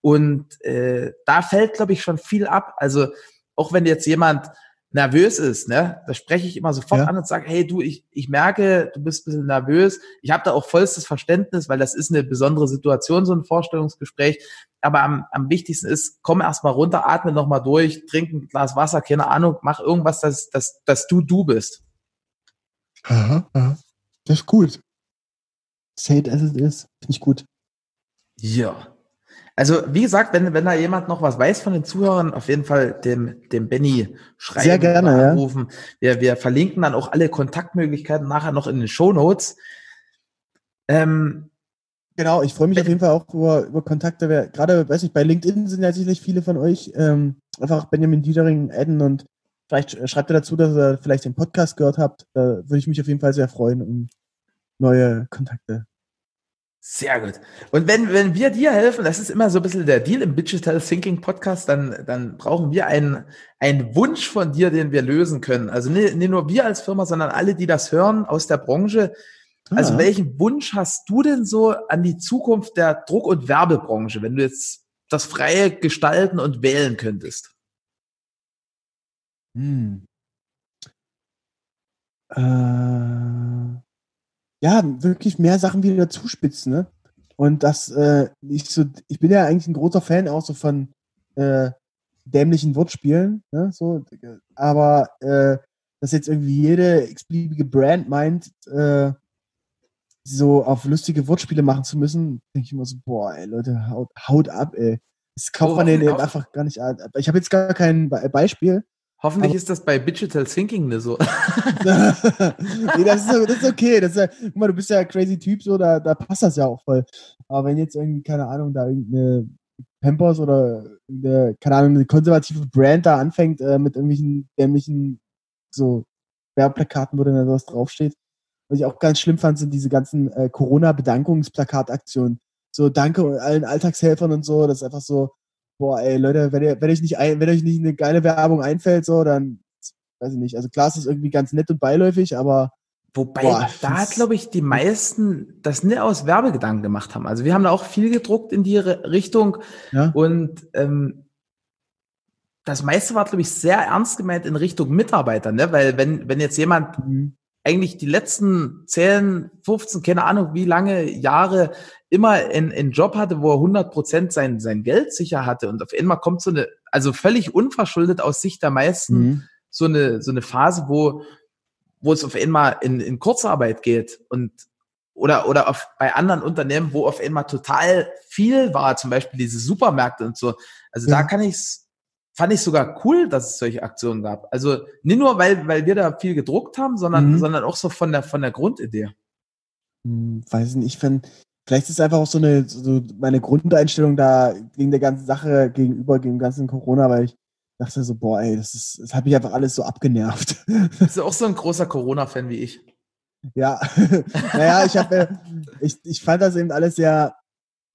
Und äh, da fällt, glaube ich, schon viel ab. Also auch wenn jetzt jemand nervös ist, ne, da spreche ich immer sofort ja. an und sage, hey du, ich, ich merke, du bist ein bisschen nervös. Ich habe da auch vollstes Verständnis, weil das ist eine besondere Situation, so ein Vorstellungsgespräch. Aber am, am wichtigsten ist, komm erstmal runter, atme nochmal durch, trink ein Glas Wasser, keine Ahnung, mach irgendwas, dass, dass, dass du du bist. Aha, aha. Das ist gut. Say it as it is. Finde ich gut. Ja. Also, wie gesagt, wenn, wenn da jemand noch was weiß von den Zuhörern, auf jeden Fall dem, dem Benny schreiben, Sehr gerne, anrufen. Ja. Wir, wir verlinken dann auch alle Kontaktmöglichkeiten nachher noch in den Show Notes. Ähm, genau, ich freue mich auf jeden Fall auch über, über Kontakte. Wer, gerade, weiß ich, bei LinkedIn sind ja sicherlich viele von euch. Ähm, einfach Benjamin Diedering adden und vielleicht schreibt ihr dazu, dass ihr vielleicht den Podcast gehört habt. Da würde ich mich auf jeden Fall sehr freuen um neue Kontakte sehr gut. Und wenn, wenn wir dir helfen, das ist immer so ein bisschen der Deal im Digital Thinking Podcast, dann, dann brauchen wir einen, einen Wunsch von dir, den wir lösen können. Also nicht, nicht nur wir als Firma, sondern alle, die das hören aus der Branche. Also ah. welchen Wunsch hast du denn so an die Zukunft der Druck- und Werbebranche, wenn du jetzt das freie gestalten und wählen könntest? Hm. Äh ja, wirklich mehr Sachen wieder zuspitzen, ne? Und das, äh, ich so, ich bin ja eigentlich ein großer Fan auch so von äh, dämlichen Wortspielen, ne? So, aber äh, dass jetzt irgendwie jede x-beliebige Brand meint, äh, so auf lustige Wortspiele machen zu müssen, denke ich immer so, boah, ey, Leute, haut, haut ab, ey. Das kauft man denen einfach gar nicht an. Ich habe jetzt gar kein Beispiel, Hoffentlich aber ist das bei Digital Thinking nicht so. nee, das ist, das ist okay. Das ist ja, guck mal, du bist ja ein crazy Typ, so, da, da passt das ja auch voll. Aber wenn jetzt irgendwie, keine Ahnung, da irgendeine Pampers oder eine, keine Ahnung, eine konservative Brand da anfängt äh, mit irgendwelchen dämlichen so Werbeplakaten, wo dann da sowas draufsteht. Was ich auch ganz schlimm fand, sind diese ganzen äh, Corona-Bedankungsplakataktionen. So, danke allen Alltagshelfern und so. Das ist einfach so, boah, ey, Leute, wenn, ihr, wenn, euch nicht ein, wenn euch nicht eine geile Werbung einfällt, so, dann weiß ich nicht. Also klar, es ist irgendwie ganz nett und beiläufig, aber Wobei Boah, da, glaube ich, die meisten das nicht aus Werbegedanken gemacht haben. Also wir haben da auch viel gedruckt in die Richtung ja. und ähm, das meiste war, glaube ich, sehr ernst gemeint in Richtung Mitarbeiter, ne? Weil wenn, wenn jetzt jemand mhm. Eigentlich die letzten 10, 15, keine Ahnung, wie lange Jahre immer einen Job hatte, wo er 100 Prozent sein, sein Geld sicher hatte und auf einmal kommt so eine, also völlig unverschuldet aus Sicht der meisten, mhm. so eine, so eine Phase, wo, wo es auf einmal in, in Kurzarbeit geht und oder, oder auf, bei anderen Unternehmen, wo auf einmal total viel war, zum Beispiel diese Supermärkte und so. Also ja. da kann ich's, fand ich sogar cool, dass es solche Aktionen gab. Also nicht nur, weil, weil wir da viel gedruckt haben, sondern, mhm. sondern auch so von der, von der Grundidee. Hm, weiß nicht, ich finde, vielleicht ist es einfach auch so eine, so meine Grundeinstellung da gegen der ganzen Sache gegenüber, gegen dem ganzen Corona, weil ich dachte so, boah, ey, das ist, das hat mich einfach alles so abgenervt. Bist du auch so ein großer Corona-Fan wie ich? Ja, naja, ich habe, ich, ich fand das eben alles sehr,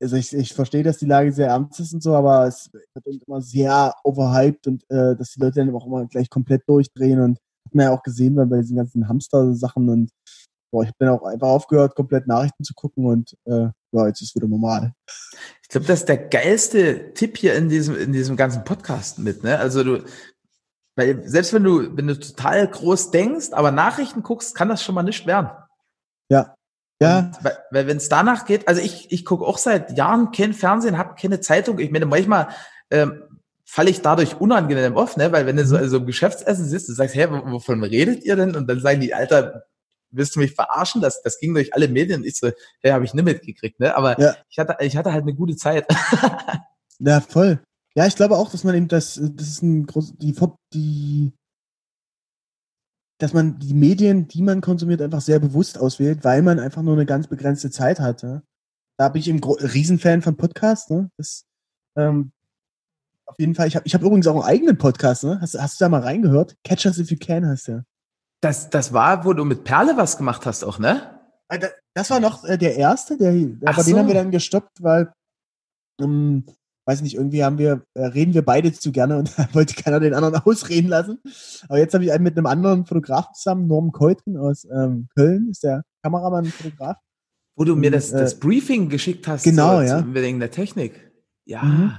also ich, ich verstehe, dass die Lage sehr ernst ist und so, aber es wird immer sehr overhyped und äh, dass die Leute dann auch immer gleich komplett durchdrehen und hat man ja auch gesehen bei diesen ganzen Hamster-Sachen und boah, ich bin auch einfach aufgehört, komplett Nachrichten zu gucken und äh, ja, jetzt ist wieder normal. Ich glaube, das ist der geilste Tipp hier in diesem, in diesem ganzen Podcast mit, ne? Also du, weil selbst wenn du, wenn du total groß denkst, aber Nachrichten guckst, kann das schon mal nicht werden. Ja. Ja. Und, weil, weil wenn es danach geht, also ich, ich gucke auch seit Jahren kein Fernsehen, habe keine Zeitung. Ich meine, manchmal ähm, falle ich dadurch unangenehm auf, ne? Weil wenn du so also im Geschäftsessen sitzt, du sagst, hä, wovon redet ihr denn? Und dann sagen die, Alter, willst du mich verarschen? Das, das ging durch alle Medien. Ich so, ja, habe ich nicht mitgekriegt, ne? Aber ja. ich hatte, ich hatte halt eine gute Zeit. ja, voll. Ja, ich glaube auch, dass man eben das, das ist ein groß, die, die, dass man die Medien, die man konsumiert, einfach sehr bewusst auswählt, weil man einfach nur eine ganz begrenzte Zeit hat. Ja? Da bin ich eben Riesenfan von Podcasts. Ne? Das, ähm, auf jeden Fall. Ich habe ich hab übrigens auch einen eigenen Podcast. Ne? Hast, hast du da mal reingehört? Catch Us If You Can heißt der. Das, das war, wo du mit Perle was gemacht hast auch, ne? Äh, das war noch äh, der erste, der, aber so. den haben wir dann gestoppt, weil ähm, weiß nicht, irgendwie haben wir, äh, reden wir beide zu gerne und wollte keiner den anderen ausreden lassen. Aber jetzt habe ich einen mit einem anderen Fotografen zusammen, Norm Keutgen aus ähm, Köln, ist der Kameramann Fotograf. Wo du mir das, das äh, Briefing geschickt hast, genau, so, ja. wegen der Technik. Ja. Mhm,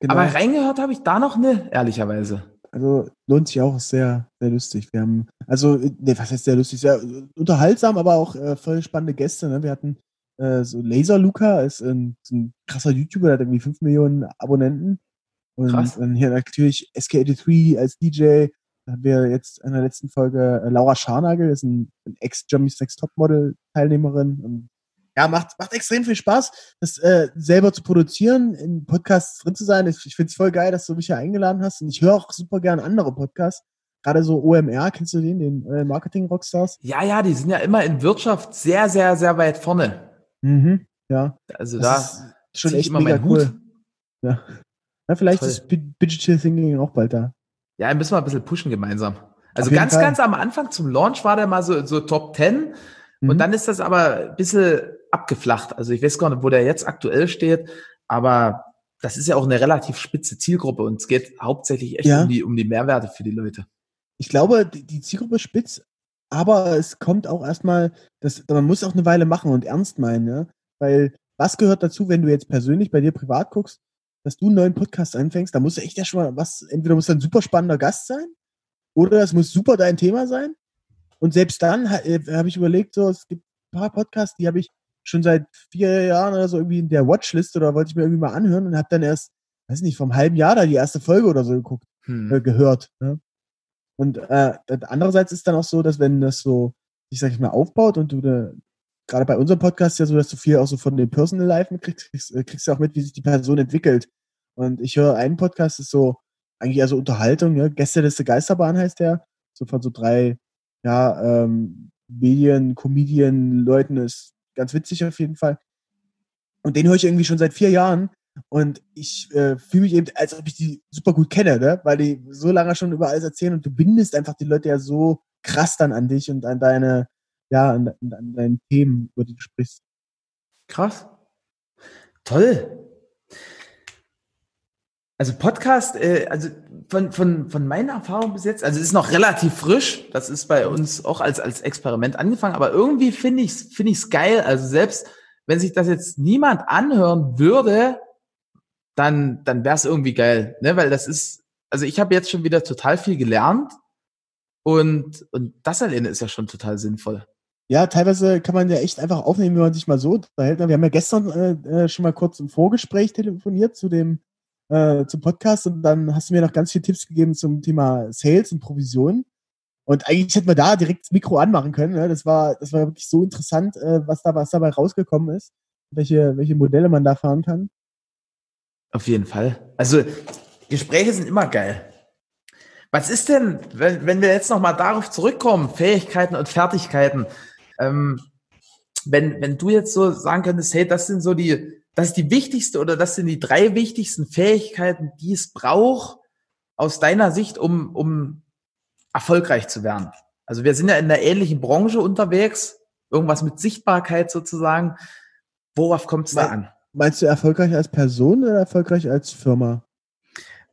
genau. Aber reingehört habe ich da noch ne, ehrlicherweise. Also lohnt sich auch, ist sehr, sehr lustig. Wir haben, also, ne, was heißt sehr lustig? Sehr unterhaltsam, aber auch äh, voll spannende Gäste. Ne? Wir hatten äh, so Laser Luca ist ein, ist ein krasser YouTuber, der hat irgendwie 5 Millionen Abonnenten. Und Krass. dann hier natürlich SK83 als DJ. Da haben wir jetzt in der letzten Folge äh, Laura Scharnagel, ist ein, ein Ex-Jummy Sex Topmodel-Teilnehmerin. Und ja, macht, macht extrem viel Spaß, das äh, selber zu produzieren, in Podcasts drin zu sein. Ich, ich finde es voll geil, dass du mich hier eingeladen hast. Und ich höre auch super gern andere Podcasts. Gerade so OMR, kennst du den, den äh, Marketing Rockstars? Ja, ja, die sind ja immer in Wirtschaft sehr, sehr, sehr weit vorne. Mhm, ja. Also das da ist schon echt mega cool. Ja. ja vielleicht Toll. ist Digital Thinking auch bald da. Ja, müssen wir ein bisschen pushen gemeinsam. Also ganz, Fall. ganz am Anfang zum Launch war der mal so, so Top 10 mhm. und dann ist das aber ein bisschen abgeflacht. Also ich weiß gar nicht, wo der jetzt aktuell steht, aber das ist ja auch eine relativ spitze Zielgruppe und es geht hauptsächlich echt ja. um, die, um die Mehrwerte für die Leute. Ich glaube, die, die Zielgruppe spitz, aber es kommt auch erstmal, das, man muss auch eine Weile machen und ernst meinen, ja. Weil was gehört dazu, wenn du jetzt persönlich bei dir privat guckst, dass du einen neuen Podcast anfängst, da muss echt ja schon mal was, entweder muss ein super spannender Gast sein, oder es muss super dein Thema sein. Und selbst dann äh, habe ich überlegt, so, es gibt ein paar Podcasts, die habe ich schon seit vier Jahren oder so irgendwie in der Watchlist oder wollte ich mir irgendwie mal anhören und habe dann erst, weiß nicht, vom halben Jahr da die erste Folge oder so geguckt, hm. äh, gehört. Ne? Und äh, andererseits ist dann auch so, dass wenn das so, ich sag ich mal, aufbaut und du da, gerade bei unserem Podcast ja so, dass du viel auch so von dem Personal Life mitkriegst, kriegst, äh, kriegst du auch mit, wie sich die Person entwickelt. Und ich höre einen Podcast, ist so eigentlich eher so Unterhaltung, ja, Gästeliste Geisterbahn heißt der, so von so drei, ja, ähm, Medien, Comedian, Leuten ist ganz witzig auf jeden Fall. Und den höre ich irgendwie schon seit vier Jahren und ich äh, fühle mich eben, als ob ich die super gut kenne, ne? weil die so lange schon über alles erzählen und du bindest einfach die Leute ja so krass dann an dich und an deine, ja, an, an deine Themen, über die du sprichst. Krass. Toll. Also Podcast, äh, also von, von, von meiner Erfahrung bis jetzt, also es ist noch relativ frisch, das ist bei uns auch als, als Experiment angefangen, aber irgendwie finde ich es find ich's geil. Also selbst wenn sich das jetzt niemand anhören würde, dann, dann wäre es irgendwie geil, ne? Weil das ist, also ich habe jetzt schon wieder total viel gelernt und, und das alleine ist ja schon total sinnvoll. Ja, teilweise kann man ja echt einfach aufnehmen, wenn man sich mal so unterhält. Wir haben ja gestern äh, äh schon mal kurz im Vorgespräch telefoniert zu dem äh, zum Podcast und dann hast du mir noch ganz viele Tipps gegeben zum Thema Sales und Provision. Und eigentlich hätten wir da direkt das Mikro anmachen können. Ne? Das war, das war wirklich so interessant, äh, was da, was dabei rausgekommen ist, welche, welche Modelle man da fahren kann. Auf jeden Fall. Also Gespräche sind immer geil. Was ist denn, wenn, wenn wir jetzt nochmal darauf zurückkommen, Fähigkeiten und Fertigkeiten? Ähm, wenn, wenn du jetzt so sagen könntest, hey, das sind so die, das ist die wichtigste oder das sind die drei wichtigsten Fähigkeiten, die es braucht, aus deiner Sicht, um, um erfolgreich zu werden. Also wir sind ja in einer ähnlichen Branche unterwegs, irgendwas mit Sichtbarkeit sozusagen. Worauf kommt es da an? Meinst du erfolgreich als Person oder erfolgreich als Firma?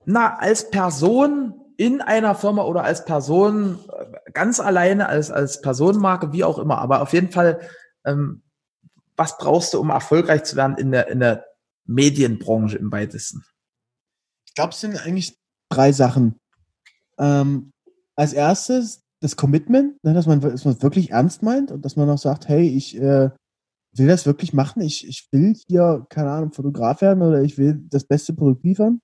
Na, als Person in einer Firma oder als Person äh, ganz alleine, als, als Personenmarke, wie auch immer. Aber auf jeden Fall, ähm, was brauchst du, um erfolgreich zu werden in der, in der Medienbranche im weitesten? Ich glaube, es sind eigentlich drei Sachen. Ähm, als erstes das Commitment, ne, dass, man, dass man wirklich ernst meint und dass man auch sagt, hey, ich äh, will das wirklich machen. Ich, ich will hier, keine Ahnung, Fotograf werden oder ich will das beste Produkt liefern.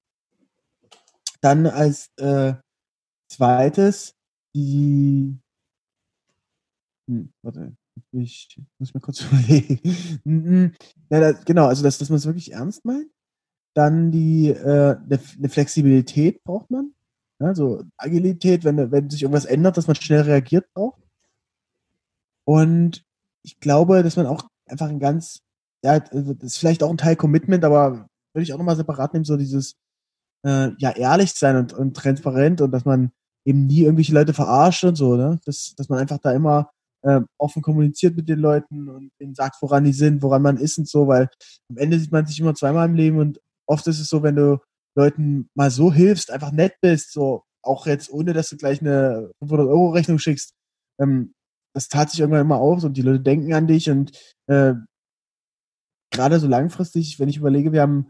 Dann als äh, zweites die. Hm, warte, ich muss mal kurz überlegen. Mhm. ja, da, genau, also dass, dass man es wirklich ernst meint. Dann die äh, eine, eine Flexibilität braucht man. Also Agilität, wenn, wenn sich irgendwas ändert, dass man schnell reagiert braucht. Und ich glaube, dass man auch einfach ein ganz, ja, also das ist vielleicht auch ein Teil Commitment, aber würde ich auch nochmal separat nehmen, so dieses, äh, ja, ehrlich sein und, und transparent und dass man eben nie irgendwelche Leute verarscht und so, ne? Dass, dass man einfach da immer äh, offen kommuniziert mit den Leuten und ihnen sagt, woran die sind, woran man ist und so, weil am Ende sieht man sich immer zweimal im Leben und oft ist es so, wenn du Leuten mal so hilfst, einfach nett bist, so auch jetzt ohne, dass du gleich eine 500 Euro Rechnung schickst, ähm, das tat sich irgendwann immer auf und die Leute denken an dich und äh, gerade so langfristig, wenn ich überlege, wir haben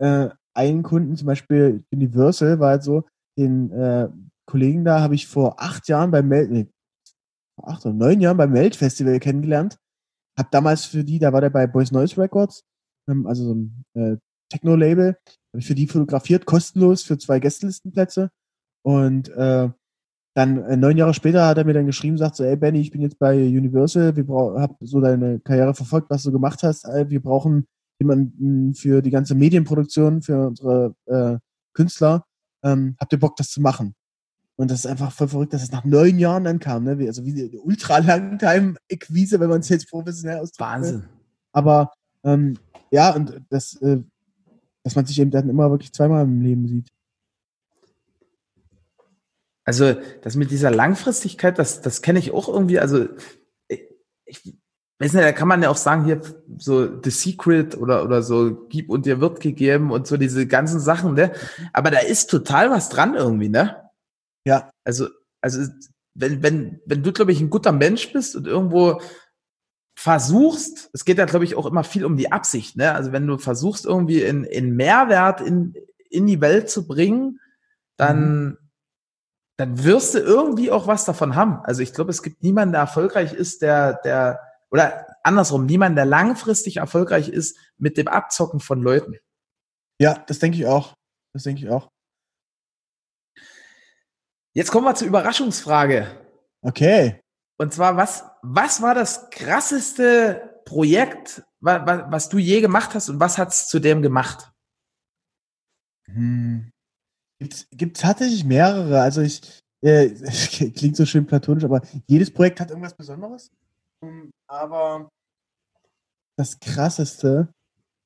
äh, einen Kunden, zum Beispiel Universal, war halt so, den äh, Kollegen da habe ich vor acht Jahren beim Meld, nee, vor acht oder neun Jahren beim Meld-Festival kennengelernt. Hab damals für die, da war der bei Boys Noise Records, ähm, also so ein äh, Techno-Label, habe ich für die fotografiert, kostenlos für zwei Gästelistenplätze. Und äh, dann äh, neun Jahre später hat er mir dann geschrieben, sagt so, ey Benny, ich bin jetzt bei Universal, wir hab so deine Karriere verfolgt, was du gemacht hast. Äh, wir brauchen jemanden für die ganze Medienproduktion, für unsere äh, Künstler. Ähm, habt ihr Bock, das zu machen? Und das ist einfach voll verrückt, dass es nach neun Jahren dann kam, ne? Also wie eine ultra Langtime-Equise, wenn man es jetzt professionell ausdrückt. Wahnsinn. Aber ähm, ja, und das, äh, dass man sich eben dann immer wirklich zweimal im Leben sieht. Also das mit dieser Langfristigkeit, das, das kenne ich auch irgendwie. Also ich, ich weiß nicht, da kann man ja auch sagen, hier so The Secret oder, oder so Gib und dir wird gegeben und so diese ganzen Sachen, ne? Aber da ist total was dran irgendwie, ne? Ja. Also, also wenn, wenn, wenn du, glaube ich, ein guter Mensch bist und irgendwo versuchst, es geht ja, glaube ich, auch immer viel um die Absicht, ne? Also wenn du versuchst, irgendwie in, in Mehrwert in, in die Welt zu bringen, dann, mhm dann wirst du irgendwie auch was davon haben. Also ich glaube, es gibt niemanden, der erfolgreich ist, der, der, oder andersrum, niemanden, der langfristig erfolgreich ist mit dem Abzocken von Leuten. Ja, das denke ich auch. Das denke ich auch. Jetzt kommen wir zur Überraschungsfrage. Okay. Und zwar, was, was war das krasseste Projekt, was, was du je gemacht hast und was hat es zu dem gemacht? Hm. Gibt gibt tatsächlich mehrere. Also ich äh, klingt so schön platonisch, aber jedes Projekt hat irgendwas Besonderes. Ähm, aber das krasseste,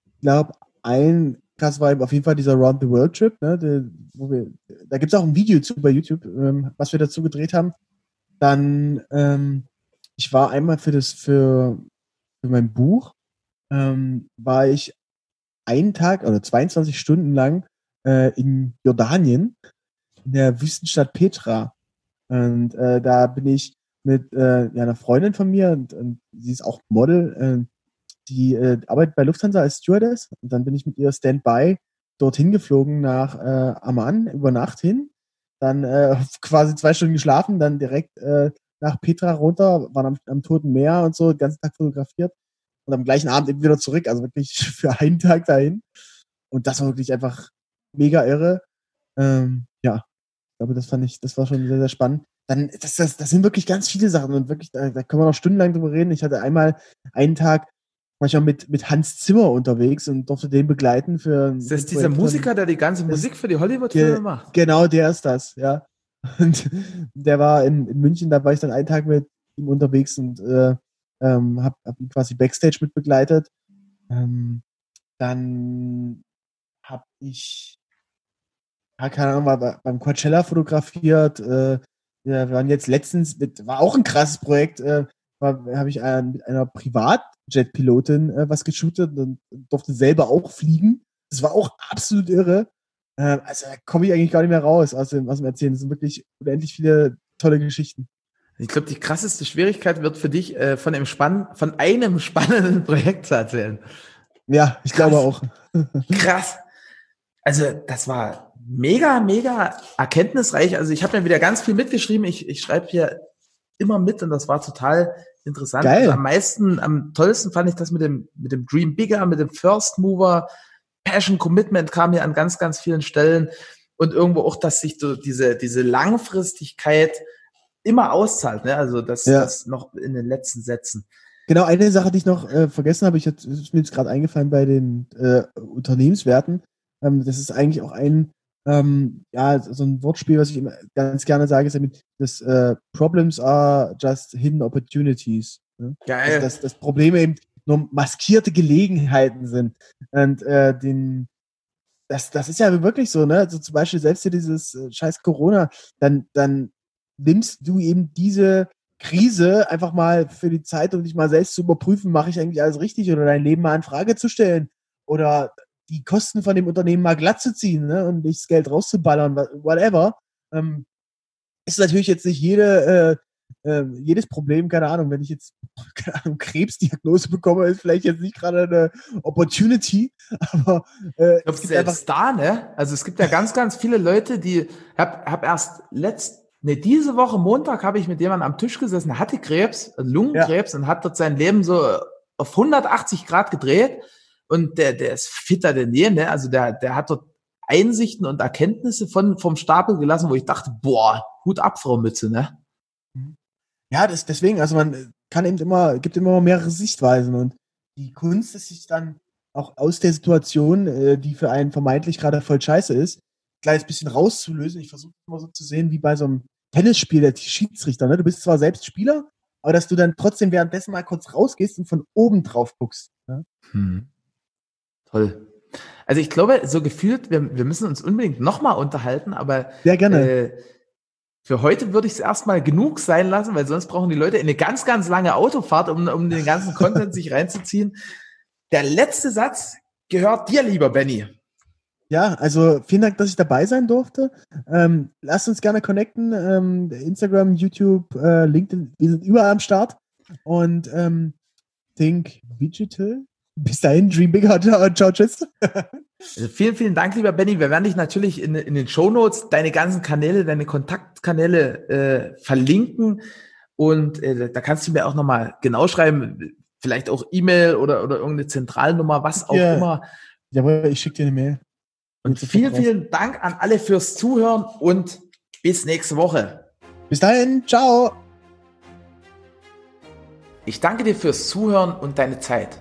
ich glaube, ein krass war auf jeden Fall dieser Round the World Trip, ne, der, wo wir, da gibt es auch ein Video zu bei YouTube, ähm, was wir dazu gedreht haben. Dann, ähm, ich war einmal für das, für, für mein Buch, ähm, war ich einen Tag oder 22 Stunden lang äh, in Jordanien, in der Wüstenstadt Petra. Und äh, da bin ich mit äh, ja, einer Freundin von mir und, und sie ist auch Model, äh, die äh, arbeitet bei Lufthansa als Stewardess und dann bin ich mit ihr Standby dorthin geflogen nach äh, Amman über Nacht hin, dann äh, quasi zwei Stunden geschlafen, dann direkt nach Petra runter, waren am, am Toten Meer und so, den ganzen Tag fotografiert und am gleichen Abend eben wieder zurück, also wirklich für einen Tag dahin. Und das war wirklich einfach mega irre. Ähm, ja, ich glaube, das fand ich, das war schon sehr, sehr spannend. Dann, das, das, das sind wirklich ganz viele Sachen und wirklich, da, da können wir noch stundenlang drüber reden. Ich hatte einmal einen Tag, manchmal mit, mit Hans Zimmer unterwegs und durfte den begleiten für. Ist das dieser Musiker, der die ganze Musik für die Hollywood-Filme macht? Genau, der ist das, ja. Und der war in, in München, da war ich dann einen Tag mit ihm unterwegs und äh, ähm, habe hab ihn quasi Backstage mit begleitet. Ähm, dann habe ich, ja, keine Ahnung, mal beim Coachella fotografiert. Äh, wir waren jetzt letztens, mit, war auch ein krasses Projekt, äh, habe ich äh, mit einer Privatjet-Pilotin äh, was geshootet und durfte selber auch fliegen. Das war auch absolut irre. Äh, also da komme ich eigentlich gar nicht mehr raus aus dem, aus dem Erzählen. Das sind wirklich unendlich viele tolle Geschichten. Ich glaube, die krasseste Schwierigkeit wird für dich, äh, von, einem spann von einem spannenden Projekt zu erzählen. Ja, ich Krass. glaube auch. Krass. Also das war mega, mega erkenntnisreich. Also ich habe mir wieder ganz viel mitgeschrieben. Ich, ich schreibe hier immer mit und das war total interessant. Geil. Also am meisten, am tollsten fand ich das mit dem, mit dem Dream Bigger, mit dem First Mover. Passion, Commitment kam hier an ganz, ganz vielen Stellen und irgendwo auch, dass sich so diese, diese Langfristigkeit immer auszahlt, ne? Also das, ja. das noch in den letzten Sätzen. Genau, eine Sache, die ich noch äh, vergessen habe, ich hat, ist mir jetzt gerade eingefallen bei den äh, Unternehmenswerten. Ähm, das ist eigentlich auch ein, ähm, ja, so ein Wortspiel, was ich immer ganz gerne sage, ist damit, dass äh, Problems are just hidden opportunities. Ne? Geil. Also, dass, dass Probleme eben nur maskierte Gelegenheiten sind. Und äh, den, das, das ist ja wirklich so, ne? Also zum Beispiel selbst hier dieses äh, scheiß Corona, dann, dann nimmst du eben diese Krise einfach mal für die Zeit, um dich mal selbst zu überprüfen, mache ich eigentlich alles richtig oder dein Leben mal in Frage zu stellen oder die Kosten von dem Unternehmen mal glatt zu ziehen ne, und nicht das Geld rauszuballern, whatever. Ähm, ist natürlich jetzt nicht jede, äh, äh, jedes Problem, keine Ahnung, wenn ich jetzt keine Ahnung, Krebsdiagnose bekomme, ist vielleicht jetzt nicht gerade eine Opportunity, aber äh, ich glaube, selbst da, ne? Also es gibt ja ganz, ganz viele Leute, die, ich habe hab erst letzt, Ne, diese Woche Montag habe ich mit jemandem am Tisch gesessen, hatte Krebs, äh, Lungenkrebs ja. und hat dort sein Leben so äh, auf 180 Grad gedreht. Und der, der ist fitter denn je, ne? Also der, der hat dort Einsichten und Erkenntnisse von, vom Stapel gelassen, wo ich dachte, boah, Hut ab, Frau Mütze, ne? Mhm. Ja, das, deswegen, also man kann eben immer, gibt immer mehrere Sichtweisen und die Kunst ist sich dann auch aus der Situation, äh, die für einen vermeintlich gerade voll scheiße ist, kleines bisschen rauszulösen. Ich versuche immer so zu sehen, wie bei so einem Tennisspiel, der Schiedsrichter. Ne? Du bist zwar selbst Spieler, aber dass du dann trotzdem währenddessen mal kurz rausgehst und von oben drauf guckst. Ne? Hm. Toll. Also ich glaube, so gefühlt, wir, wir müssen uns unbedingt nochmal unterhalten, aber Sehr gerne. Äh, für heute würde ich es erstmal genug sein lassen, weil sonst brauchen die Leute eine ganz, ganz lange Autofahrt, um, um den ganzen Content sich reinzuziehen. Der letzte Satz gehört dir, lieber Benny. Ja, also vielen Dank, dass ich dabei sein durfte. Ähm, lasst uns gerne connecten. Ähm, Instagram, YouTube, äh, LinkedIn, wir sind überall am Start. Und ähm, Think Digital. Bis dahin, Dream Bigger. Ciao, ciao tschüss. Also vielen, vielen Dank, lieber Benny. Wir werden dich natürlich in, in den Show Notes, deine ganzen Kanäle, deine Kontaktkanäle äh, verlinken. Und äh, da kannst du mir auch nochmal genau schreiben, vielleicht auch E-Mail oder, oder irgendeine Zentralnummer, was auch ja. immer. Jawohl, ich schicke dir eine Mail. Und vielen, vielen Dank an alle fürs Zuhören und bis nächste Woche. Bis dahin, ciao. Ich danke dir fürs Zuhören und deine Zeit.